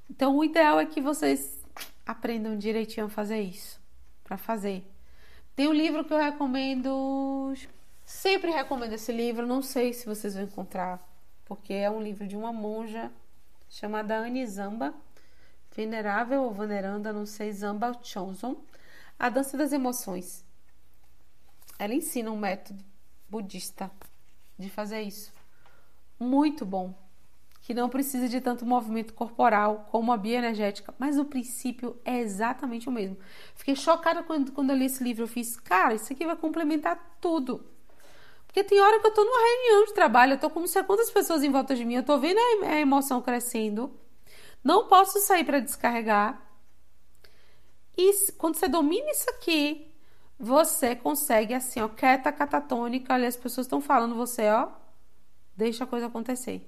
Então, o ideal é que vocês aprendam direitinho a fazer isso, para fazer. Tem um livro que eu recomendo, sempre recomendo esse livro, não sei se vocês vão encontrar, porque é um livro de uma monja chamada Anne Zamba, venerável ou veneranda, não sei, Zamba Chonson, A Dança das Emoções. Ela ensina um método budista de fazer isso. Muito bom que não precisa de tanto movimento corporal como a bioenergética, mas o princípio é exatamente o mesmo. Fiquei chocada quando, quando eu li esse livro. Eu fiz, cara, isso aqui vai complementar tudo. Porque tem hora que eu tô numa reunião de trabalho, eu tô com não sei quantas pessoas em volta de mim, eu tô vendo a emoção crescendo, não posso sair para descarregar. E quando você domina isso aqui, você consegue assim, ó, quieta, catatônica, ali as pessoas estão falando, você, ó, deixa a coisa acontecer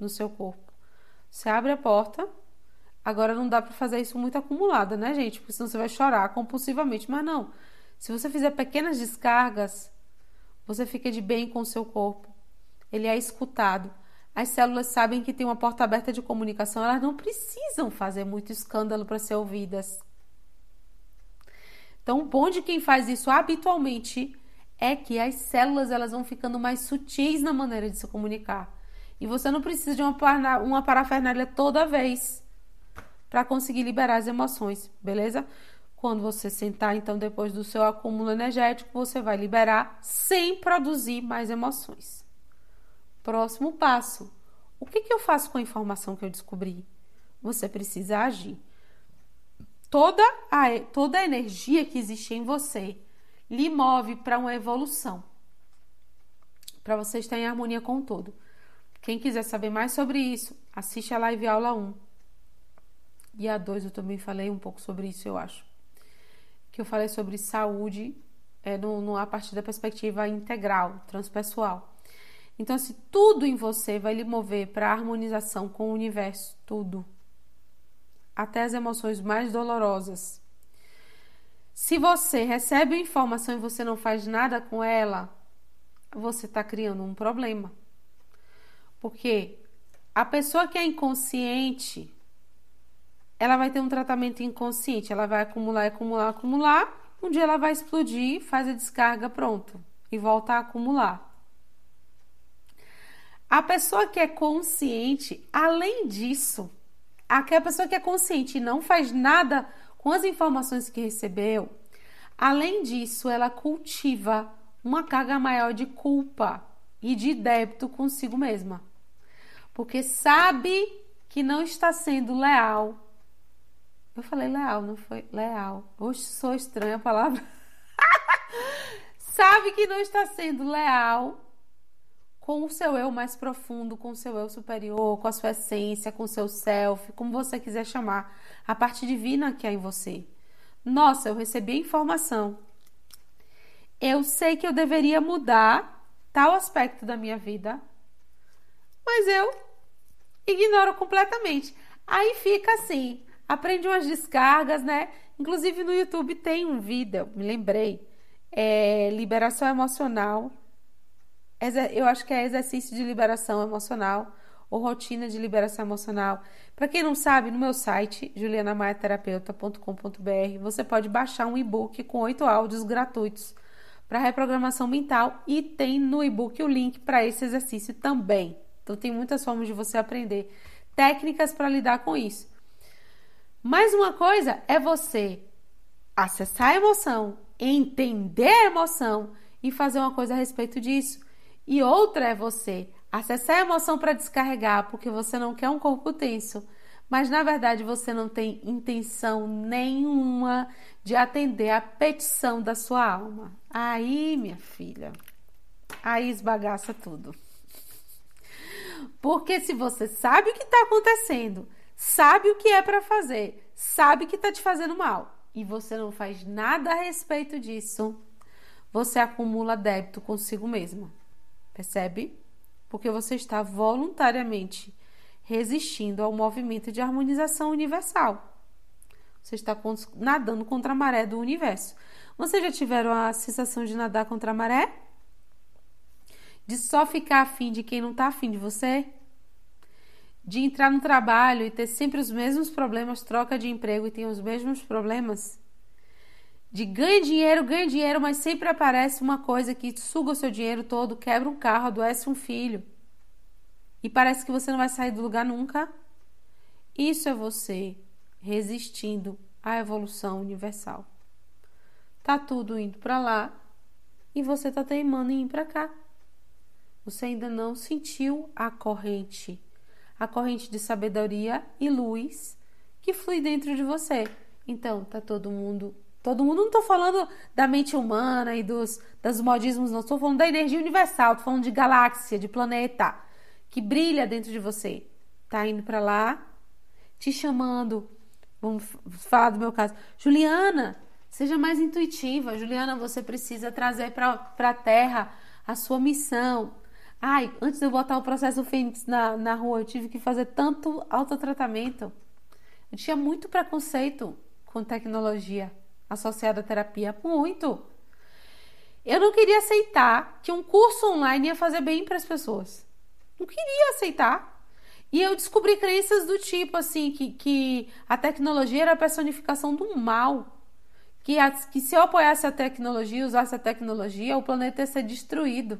no seu corpo. Você abre a porta. Agora não dá para fazer isso muito acumulada, né, gente? Porque senão você vai chorar compulsivamente. Mas não. Se você fizer pequenas descargas, você fica de bem com o seu corpo. Ele é escutado. As células sabem que tem uma porta aberta de comunicação, elas não precisam fazer muito escândalo para ser ouvidas. Então, o bom de quem faz isso habitualmente é que as células elas vão ficando mais sutis na maneira de se comunicar. E você não precisa de uma, parafernália toda vez para conseguir liberar as emoções, beleza? Quando você sentar, então, depois do seu acúmulo energético, você vai liberar sem produzir mais emoções. Próximo passo: o que, que eu faço com a informação que eu descobri? Você precisa agir. Toda a, toda a energia que existe em você lhe move para uma evolução, para você estar em harmonia com o todo. Quem quiser saber mais sobre isso, assiste a live aula 1. E a 2 eu também falei um pouco sobre isso, eu acho. Que eu falei sobre saúde é, no, no, a partir da perspectiva integral, transpessoal. Então, assim, tudo em você vai lhe mover para a harmonização com o universo, tudo. Até as emoções mais dolorosas. Se você recebe informação e você não faz nada com ela, você está criando um problema. Porque a pessoa que é inconsciente, ela vai ter um tratamento inconsciente, ela vai acumular, acumular, acumular. Um dia ela vai explodir, faz a descarga, pronto, e volta a acumular. A pessoa que é consciente, além disso, aquela pessoa que é consciente e não faz nada com as informações que recebeu, além disso, ela cultiva uma carga maior de culpa e de débito consigo mesma porque sabe que não está sendo leal Eu falei leal, não foi? Leal. Oxe, sou estranha a palavra. Sabe que não está sendo leal com o seu eu mais profundo, com o seu eu superior, com a sua essência, com o seu self, como você quiser chamar, a parte divina que há em você. Nossa, eu recebi a informação. Eu sei que eu deveria mudar tal aspecto da minha vida, mas eu ignoro completamente. Aí fica assim, aprende umas descargas, né? Inclusive no YouTube tem um vídeo, me lembrei, é, liberação emocional. Eu acho que é exercício de liberação emocional ou rotina de liberação emocional. Para quem não sabe, no meu site, julianamaterapeuta.com.br, você pode baixar um e-book com oito áudios gratuitos para reprogramação mental e tem no e-book o link para esse exercício também. Então tem muitas formas de você aprender técnicas para lidar com isso. Mais uma coisa é você acessar a emoção, entender a emoção e fazer uma coisa a respeito disso. E outra é você acessar a emoção para descarregar, porque você não quer um corpo tenso, mas na verdade você não tem intenção nenhuma de atender a petição da sua alma. Aí, minha filha, aí esbagaça tudo. Porque se você sabe o que está acontecendo, sabe o que é para fazer, sabe que está te fazendo mal e você não faz nada a respeito disso, você acumula débito consigo mesma. Percebe? Porque você está voluntariamente resistindo ao movimento de harmonização universal. Você está nadando contra a maré do universo. Vocês já tiveram a sensação de nadar contra a maré? De só ficar afim de quem não está afim de você? De entrar no trabalho e ter sempre os mesmos problemas, troca de emprego e tem os mesmos problemas? De ganha dinheiro, ganha dinheiro, mas sempre aparece uma coisa que suga o seu dinheiro todo, quebra um carro, adoece um filho. E parece que você não vai sair do lugar nunca. Isso é você resistindo à evolução universal. Tá tudo indo para lá e você tá teimando em ir para cá. Você ainda não sentiu a corrente, a corrente de sabedoria e luz que flui dentro de você. Então, tá todo mundo, todo mundo não tô falando da mente humana e dos das modismos, não estou falando da energia universal, tô falando de galáxia, de planeta que brilha dentro de você. Tá indo para lá, te chamando. Vamos falar do meu caso. Juliana, seja mais intuitiva. Juliana, você precisa trazer para a Terra a sua missão. Ai, antes de eu botar o processo Fênix na, na rua, eu tive que fazer tanto autotratamento. Eu tinha muito preconceito com tecnologia associada à terapia. Muito. Eu não queria aceitar que um curso online ia fazer bem para as pessoas. Não queria aceitar. E eu descobri crenças do tipo assim, que, que a tecnologia era a personificação do mal. Que, a, que se eu apoiasse a tecnologia, usasse a tecnologia, o planeta ia ser destruído.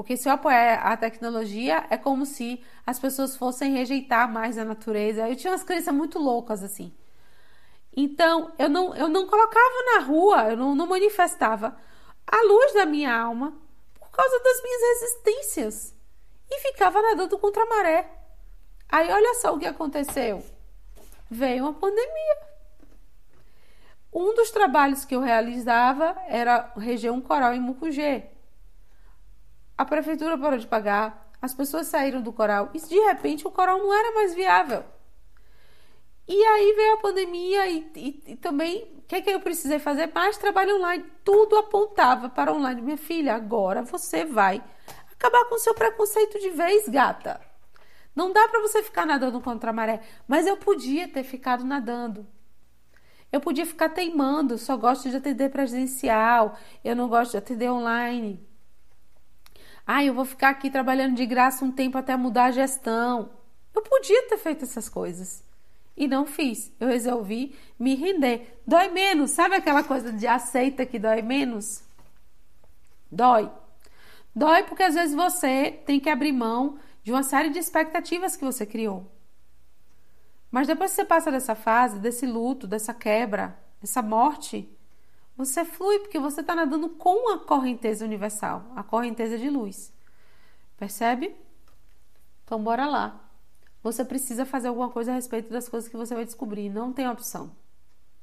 Porque se eu apoiar a tecnologia, é como se as pessoas fossem rejeitar mais a natureza. Eu tinha umas crenças muito loucas assim. Então, eu não, eu não colocava na rua, eu não, não manifestava a luz da minha alma por causa das minhas resistências. E ficava nadando contra a maré. Aí, olha só o que aconteceu. Veio uma pandemia. Um dos trabalhos que eu realizava era um coral em Mucugê. A prefeitura parou de pagar, as pessoas saíram do coral e de repente o coral não era mais viável. E aí veio a pandemia e, e, e também o que, é que eu precisei fazer? Mais trabalho online. Tudo apontava para online. Minha filha, agora você vai acabar com seu preconceito de vez, gata. Não dá para você ficar nadando contra a maré, mas eu podia ter ficado nadando. Eu podia ficar teimando, só gosto de atender presencial, eu não gosto de atender online. Ah, eu vou ficar aqui trabalhando de graça um tempo até mudar a gestão. Eu podia ter feito essas coisas. E não fiz. Eu resolvi me render. Dói menos. Sabe aquela coisa de aceita que dói menos? Dói. Dói porque às vezes você tem que abrir mão de uma série de expectativas que você criou. Mas depois que você passa dessa fase, desse luto, dessa quebra, dessa morte, você flui porque você está nadando com a correnteza universal, a correnteza de luz. Percebe? Então, bora lá. você precisa fazer alguma coisa a respeito das coisas que você vai descobrir. Não tem opção.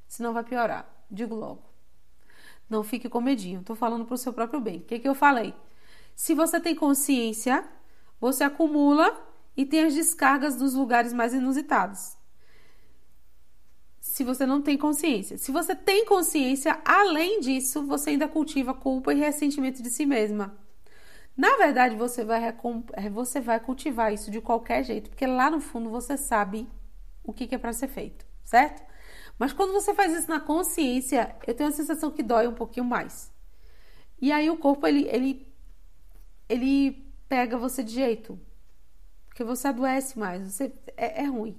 Senão vai piorar. Digo logo. Não fique com medinho. Estou falando para o seu próprio bem. O que, que eu falei? Se você tem consciência, você acumula e tem as descargas dos lugares mais inusitados. Se você não tem consciência. Se você tem consciência, além disso, você ainda cultiva culpa e ressentimento de si mesma. Na verdade, você vai, é, você vai cultivar isso de qualquer jeito, porque lá no fundo você sabe o que, é para ser feito, certo? Mas quando você faz isso na consciência, eu tenho a sensação que dói um pouquinho mais. E aí o corpo ele, ele, ele pega você de jeito, porque você adoece mais, você é, é ruim,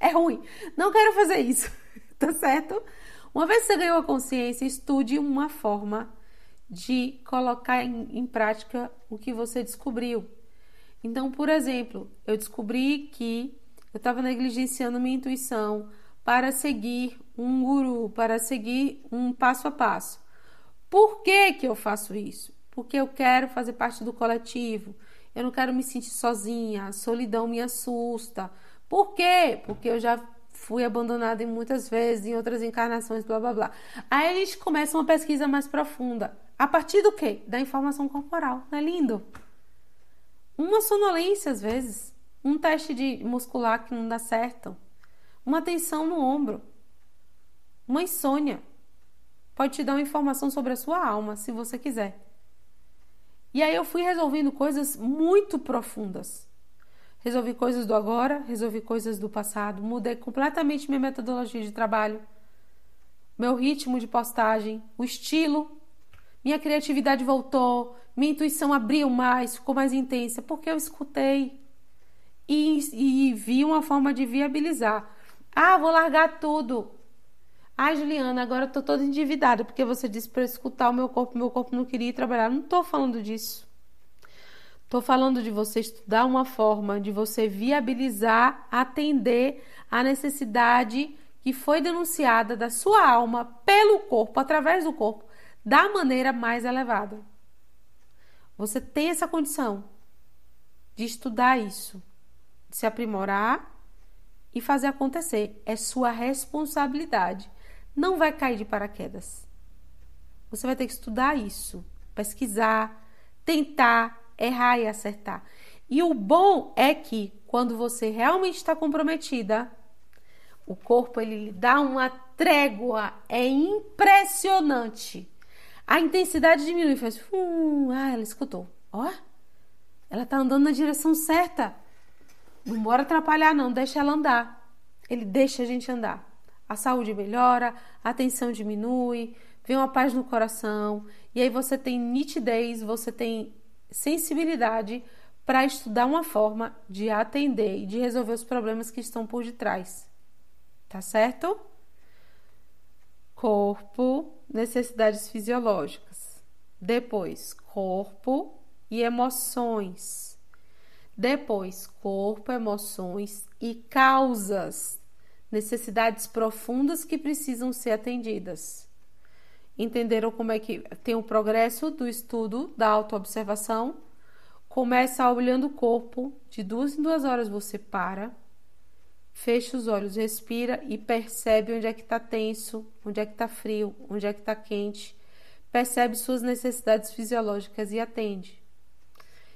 é ruim. Não quero fazer isso, tá certo? Uma vez que você ganhou a consciência, estude uma forma de colocar em, em prática o que você descobriu. Então, por exemplo, eu descobri que eu estava negligenciando minha intuição para seguir um guru, para seguir um passo a passo. Por que, que eu faço isso? Porque eu quero fazer parte do coletivo. Eu não quero me sentir sozinha. A solidão me assusta. Por quê? Porque eu já fui abandonada muitas vezes, em outras encarnações, blá blá blá. Aí a gente começa uma pesquisa mais profunda. A partir do quê? Da informação corporal. Não é lindo? Uma sonolência, às vezes. Um teste de muscular que não dá certo. Uma tensão no ombro. Uma insônia. Pode te dar uma informação sobre a sua alma, se você quiser. E aí eu fui resolvendo coisas muito profundas. Resolvi coisas do agora, resolvi coisas do passado, mudei completamente minha metodologia de trabalho, meu ritmo de postagem, o estilo minha criatividade voltou, minha intuição abriu mais, ficou mais intensa, porque eu escutei e, e vi uma forma de viabilizar. Ah, vou largar tudo. Ah, Juliana, agora eu tô toda endividada porque você disse para escutar o meu corpo, meu corpo não queria trabalhar. Não tô falando disso. Tô falando de você estudar uma forma de você viabilizar, atender a necessidade que foi denunciada da sua alma pelo corpo, através do corpo, da maneira mais elevada. Você tem essa condição de estudar isso, de se aprimorar e fazer acontecer. É sua responsabilidade. Não vai cair de paraquedas. Você vai ter que estudar isso, pesquisar, tentar, errar e acertar. E o bom é que quando você realmente está comprometida, o corpo ele lhe dá uma trégua, é impressionante. A intensidade diminui, faz. Hum, ah, ela escutou. Ó, ela tá andando na direção certa. Não bora atrapalhar, não, deixa ela andar. Ele deixa a gente andar. A saúde melhora, a tensão diminui, vem uma paz no coração, e aí você tem nitidez, você tem sensibilidade para estudar uma forma de atender e de resolver os problemas que estão por detrás. Tá certo? Corpo, necessidades fisiológicas. Depois, corpo e emoções. Depois, corpo, emoções e causas, necessidades profundas que precisam ser atendidas. Entenderam como é que tem o progresso do estudo da autoobservação? Começa olhando o corpo, de duas em duas horas você para, Fecha os olhos, respira e percebe onde é que está tenso, onde é que está frio, onde é que está quente. Percebe suas necessidades fisiológicas e atende.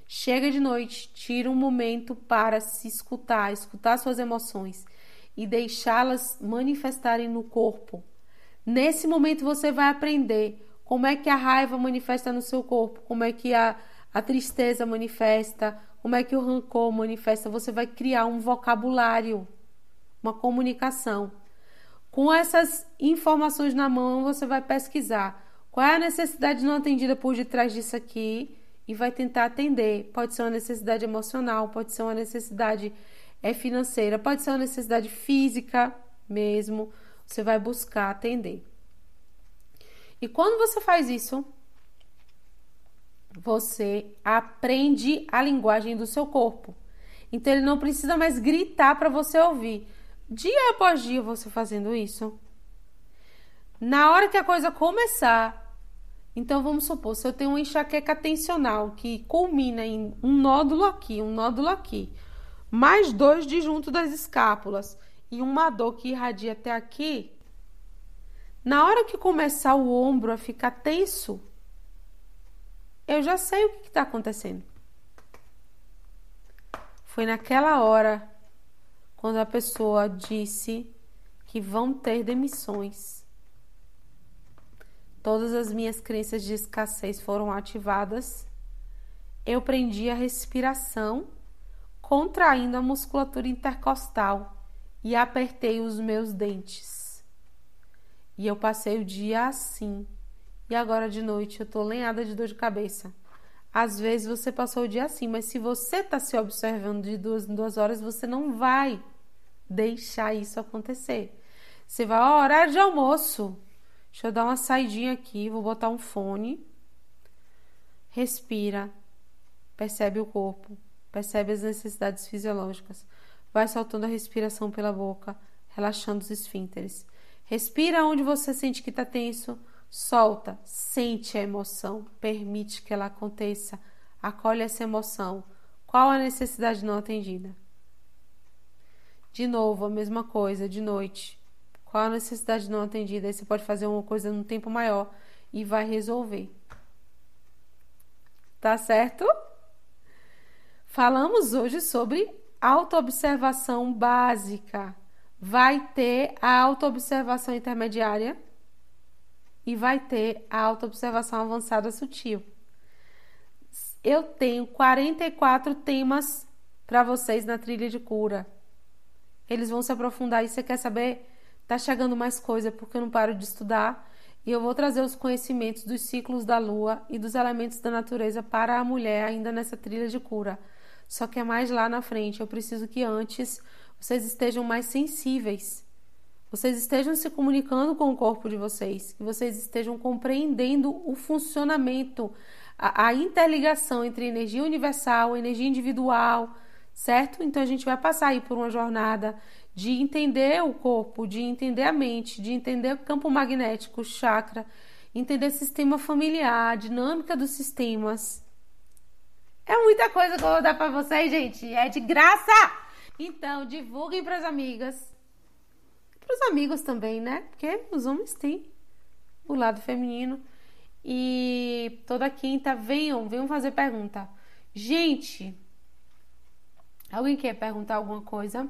Chega de noite, tira um momento para se escutar, escutar suas emoções e deixá-las manifestarem no corpo. Nesse momento você vai aprender como é que a raiva manifesta no seu corpo, como é que a, a tristeza manifesta, como é que o rancor manifesta. Você vai criar um vocabulário uma comunicação. Com essas informações na mão, você vai pesquisar qual é a necessidade não atendida por detrás disso aqui e vai tentar atender. Pode ser uma necessidade emocional, pode ser uma necessidade é, financeira, pode ser uma necessidade física mesmo. Você vai buscar atender. E quando você faz isso, você aprende a linguagem do seu corpo. Então ele não precisa mais gritar para você ouvir dia após dia você fazendo isso, na hora que a coisa começar, então vamos supor, se eu tenho uma enxaqueca tensional que culmina em um nódulo aqui, um nódulo aqui, mais dois de junto das escápulas e uma dor que irradia até aqui, na hora que começar o ombro a ficar tenso, eu já sei o que está acontecendo. Foi naquela hora quando a pessoa disse que vão ter demissões. Todas as minhas crenças de escassez foram ativadas. Eu prendi a respiração, contraindo a musculatura intercostal e apertei os meus dentes. E eu passei o dia assim. E agora de noite eu tô lenhada de dor de cabeça. Às vezes você passou o dia assim, mas se você está se observando de duas em duas horas, você não vai deixar isso acontecer. Você vai, ó, horário de almoço. Deixa eu dar uma saidinha aqui, vou botar um fone. Respira. Percebe o corpo, percebe as necessidades fisiológicas. Vai soltando a respiração pela boca, relaxando os esfínteres. Respira onde você sente que está tenso, solta, sente a emoção, permite que ela aconteça, acolhe essa emoção. Qual a necessidade não atendida? De novo, a mesma coisa, de noite. Qual a necessidade não atendida? Aí você pode fazer uma coisa num tempo maior e vai resolver. Tá certo? Falamos hoje sobre autoobservação básica. Vai ter a autoobservação intermediária e vai ter a autoobservação avançada sutil. Eu tenho 44 temas para vocês na trilha de cura. Eles vão se aprofundar e você quer saber? Tá chegando mais coisa porque eu não paro de estudar e eu vou trazer os conhecimentos dos ciclos da lua e dos elementos da natureza para a mulher ainda nessa trilha de cura. Só que é mais lá na frente. Eu preciso que antes vocês estejam mais sensíveis. Vocês estejam se comunicando com o corpo de vocês, que vocês estejam compreendendo o funcionamento, a, a interligação entre energia universal, energia individual, certo? Então a gente vai passar aí por uma jornada de entender o corpo, de entender a mente, de entender o campo magnético, o chakra, entender sistema familiar, dinâmica dos sistemas. É muita coisa que eu vou dar para vocês, gente. É de graça! Então, divulguem para as amigas. Para os amigos também, né? Porque os homens têm o lado feminino. E toda quinta venham, venham fazer pergunta. Gente, Alguém quer perguntar alguma coisa?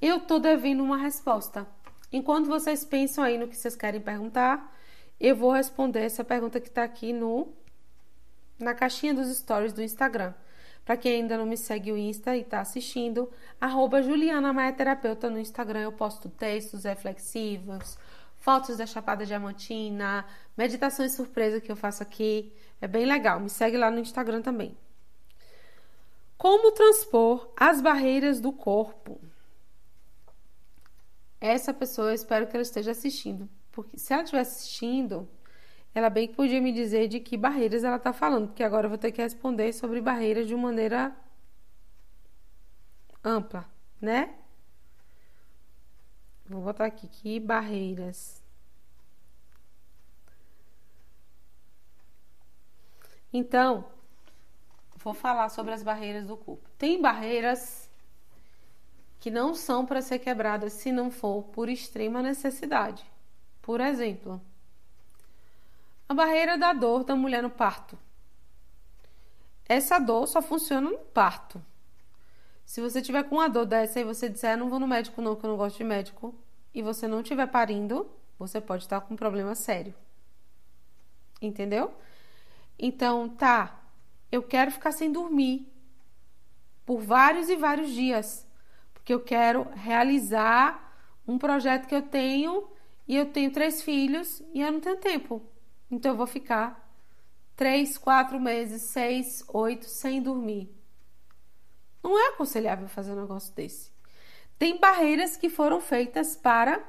Eu tô devendo uma resposta. Enquanto vocês pensam aí no que vocês querem perguntar, eu vou responder essa pergunta que tá aqui no na caixinha dos stories do Instagram. Para quem ainda não me segue o Insta e está assistindo, arroba Juliana Maia Terapeuta no Instagram. Eu posto textos reflexivos, fotos da Chapada Diamantina, meditações surpresa que eu faço aqui. É bem legal. Me segue lá no Instagram também. Como transpor as barreiras do corpo? Essa pessoa, eu espero que ela esteja assistindo, porque se ela estiver assistindo, ela bem que podia me dizer de que barreiras ela está falando, porque agora eu vou ter que responder sobre barreiras de uma maneira ampla, né? Vou botar aqui que barreiras. Então, vou falar sobre as barreiras do corpo. Tem barreiras que não são para ser quebradas se não for por extrema necessidade. Por exemplo, a barreira da dor da mulher no parto. Essa dor só funciona no parto. Se você tiver com uma dor dessa e você disser, não vou no médico não, que eu não gosto de médico, e você não estiver parindo, você pode estar com um problema sério. Entendeu? Então, tá, eu quero ficar sem dormir por vários e vários dias, porque eu quero realizar um projeto que eu tenho e eu tenho três filhos e eu não tenho tempo. Então eu vou ficar três, quatro meses, seis, oito sem dormir. Não é aconselhável fazer um negócio desse. Tem barreiras que foram feitas para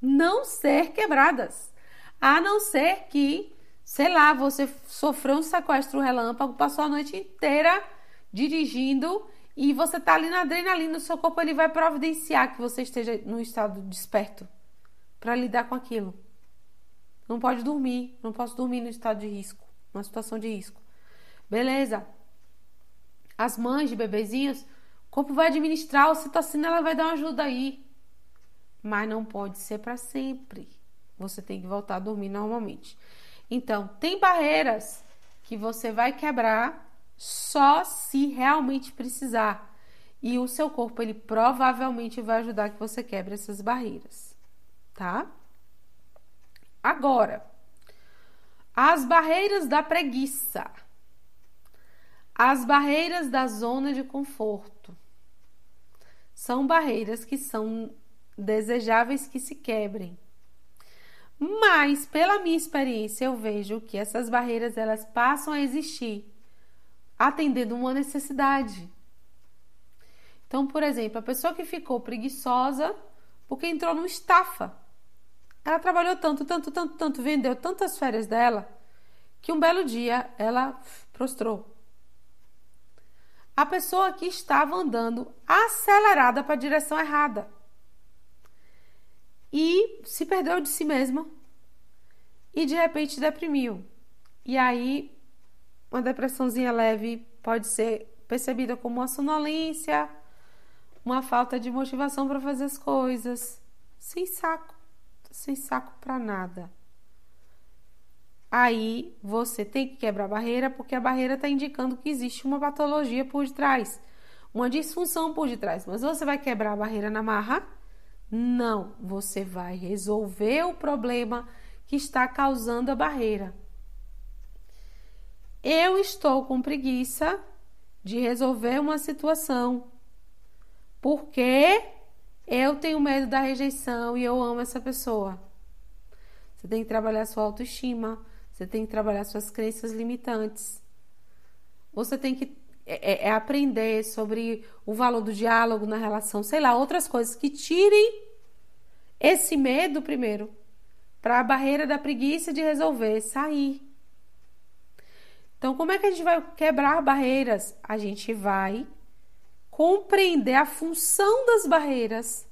não ser quebradas, a não ser que sei lá, você sofreu um sequestro relâmpago, passou a noite inteira dirigindo e você tá ali na adrenalina, o seu corpo ele vai providenciar que você esteja no estado desperto para lidar com aquilo. Não pode dormir, não posso dormir no estado de risco, numa situação de risco. Beleza. As mães de bebezinhos, O corpo vai administrar, a ocitocina ela vai dar uma ajuda aí. Mas não pode ser para sempre. Você tem que voltar a dormir normalmente. Então, tem barreiras que você vai quebrar só se realmente precisar. E o seu corpo, ele provavelmente vai ajudar que você quebre essas barreiras, tá? Agora, as barreiras da preguiça. As barreiras da zona de conforto. São barreiras que são desejáveis que se quebrem. Mas, pela minha experiência, eu vejo que essas barreiras elas passam a existir atendendo uma necessidade. Então, por exemplo, a pessoa que ficou preguiçosa porque entrou numa estafa. Ela trabalhou tanto, tanto, tanto, tanto, vendeu tantas férias dela que um belo dia ela prostrou. A pessoa que estava andando acelerada para a direção errada e se perdeu de si mesma e de repente deprimiu. E aí uma depressãozinha leve pode ser percebida como uma sonolência, uma falta de motivação para fazer as coisas, sem saco, sem saco para nada. Aí você tem que quebrar a barreira, porque a barreira está indicando que existe uma patologia por detrás, uma disfunção por detrás. Mas você vai quebrar a barreira na marra? Não, você vai resolver o problema que está causando a barreira. Eu estou com preguiça de resolver uma situação porque eu tenho medo da rejeição e eu amo essa pessoa. Você tem que trabalhar sua autoestima, você tem que trabalhar suas crenças limitantes. Você tem que é, é, é aprender sobre o valor do diálogo na relação, sei lá, outras coisas que tirem esse medo primeiro para a barreira da preguiça de resolver sair. Então, como é que a gente vai quebrar barreiras? A gente vai compreender a função das barreiras,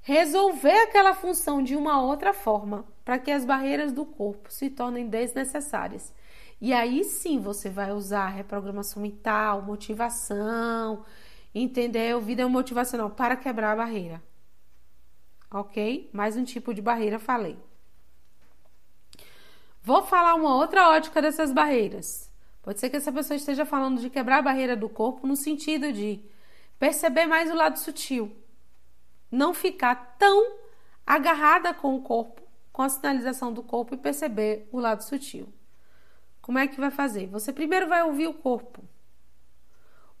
resolver aquela função de uma outra forma, para que as barreiras do corpo se tornem desnecessárias. E aí sim você vai usar reprogramação mental, motivação, entendeu? Vida motivacional para quebrar a barreira. Ok? Mais um tipo de barreira, falei. Vou falar uma outra ótica dessas barreiras. Pode ser que essa pessoa esteja falando de quebrar a barreira do corpo no sentido de perceber mais o lado sutil. Não ficar tão agarrada com o corpo, com a sinalização do corpo e perceber o lado sutil. Como é que vai fazer? Você primeiro vai ouvir o corpo.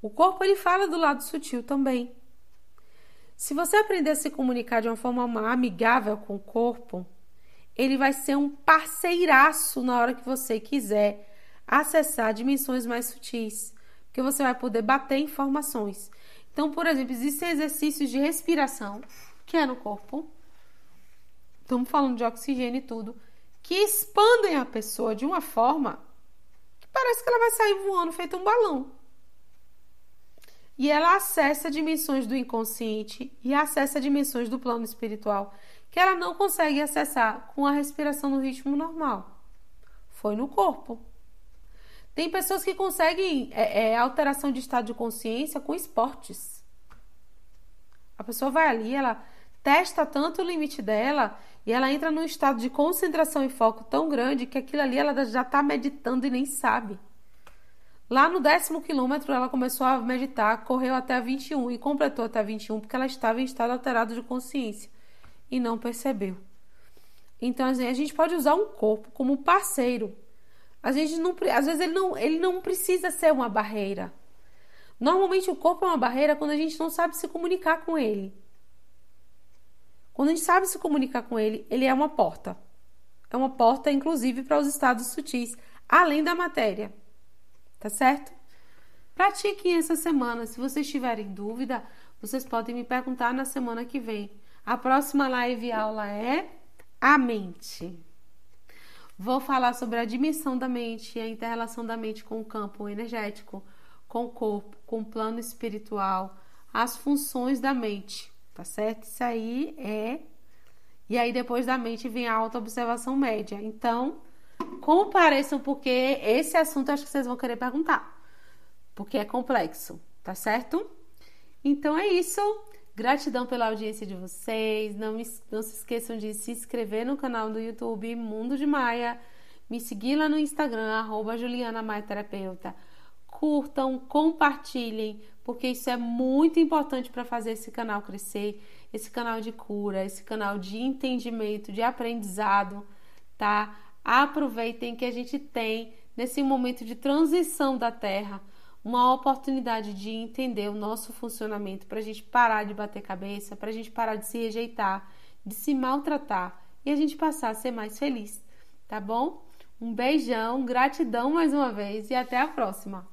O corpo ele fala do lado sutil também. Se você aprender a se comunicar de uma forma amigável com o corpo, ele vai ser um parceiraço na hora que você quiser acessar dimensões mais sutis, porque você vai poder bater informações. Então, por exemplo, existem exercícios de respiração, que é no corpo. Estamos falando de oxigênio e tudo, que expandem a pessoa de uma forma que parece que ela vai sair voando feito um balão. E ela acessa dimensões do inconsciente e acessa dimensões do plano espiritual que ela não consegue acessar com a respiração no ritmo normal. Foi no corpo. Tem pessoas que conseguem é, é, alteração de estado de consciência com esportes. A pessoa vai ali, ela testa tanto o limite dela e ela entra num estado de concentração e foco tão grande que aquilo ali ela já está meditando e nem sabe. Lá no décimo quilômetro ela começou a meditar, correu até 21 e completou até 21 porque ela estava em estado alterado de consciência e não percebeu. Então, assim, a gente pode usar um corpo como parceiro. A gente não, às vezes ele não, ele não precisa ser uma barreira. Normalmente o corpo é uma barreira quando a gente não sabe se comunicar com ele. Quando a gente sabe se comunicar com ele, ele é uma porta. É uma porta, inclusive, para os estados sutis, além da matéria. Tá certo? Pratiquem essa semana. Se vocês tiverem dúvida, vocês podem me perguntar na semana que vem. A próxima live aula é a mente. Vou falar sobre a dimensão da mente e a interrelação da mente com o campo energético, com o corpo, com o plano espiritual, as funções da mente, tá certo? Isso aí é. E aí depois da mente vem a auto-observação média. Então, compareçam, porque esse assunto acho que vocês vão querer perguntar, porque é complexo, tá certo? Então é isso. Gratidão pela audiência de vocês. Não, me, não se esqueçam de se inscrever no canal do YouTube Mundo de Maia. Me seguir lá no Instagram, arroba Juliana Maia Terapeuta. Curtam, compartilhem, porque isso é muito importante para fazer esse canal crescer, esse canal de cura, esse canal de entendimento, de aprendizado, tá? Aproveitem que a gente tem nesse momento de transição da Terra uma oportunidade de entender o nosso funcionamento, para a gente parar de bater cabeça, para a gente parar de se rejeitar, de se maltratar e a gente passar a ser mais feliz, tá bom? Um beijão, gratidão mais uma vez e até a próxima!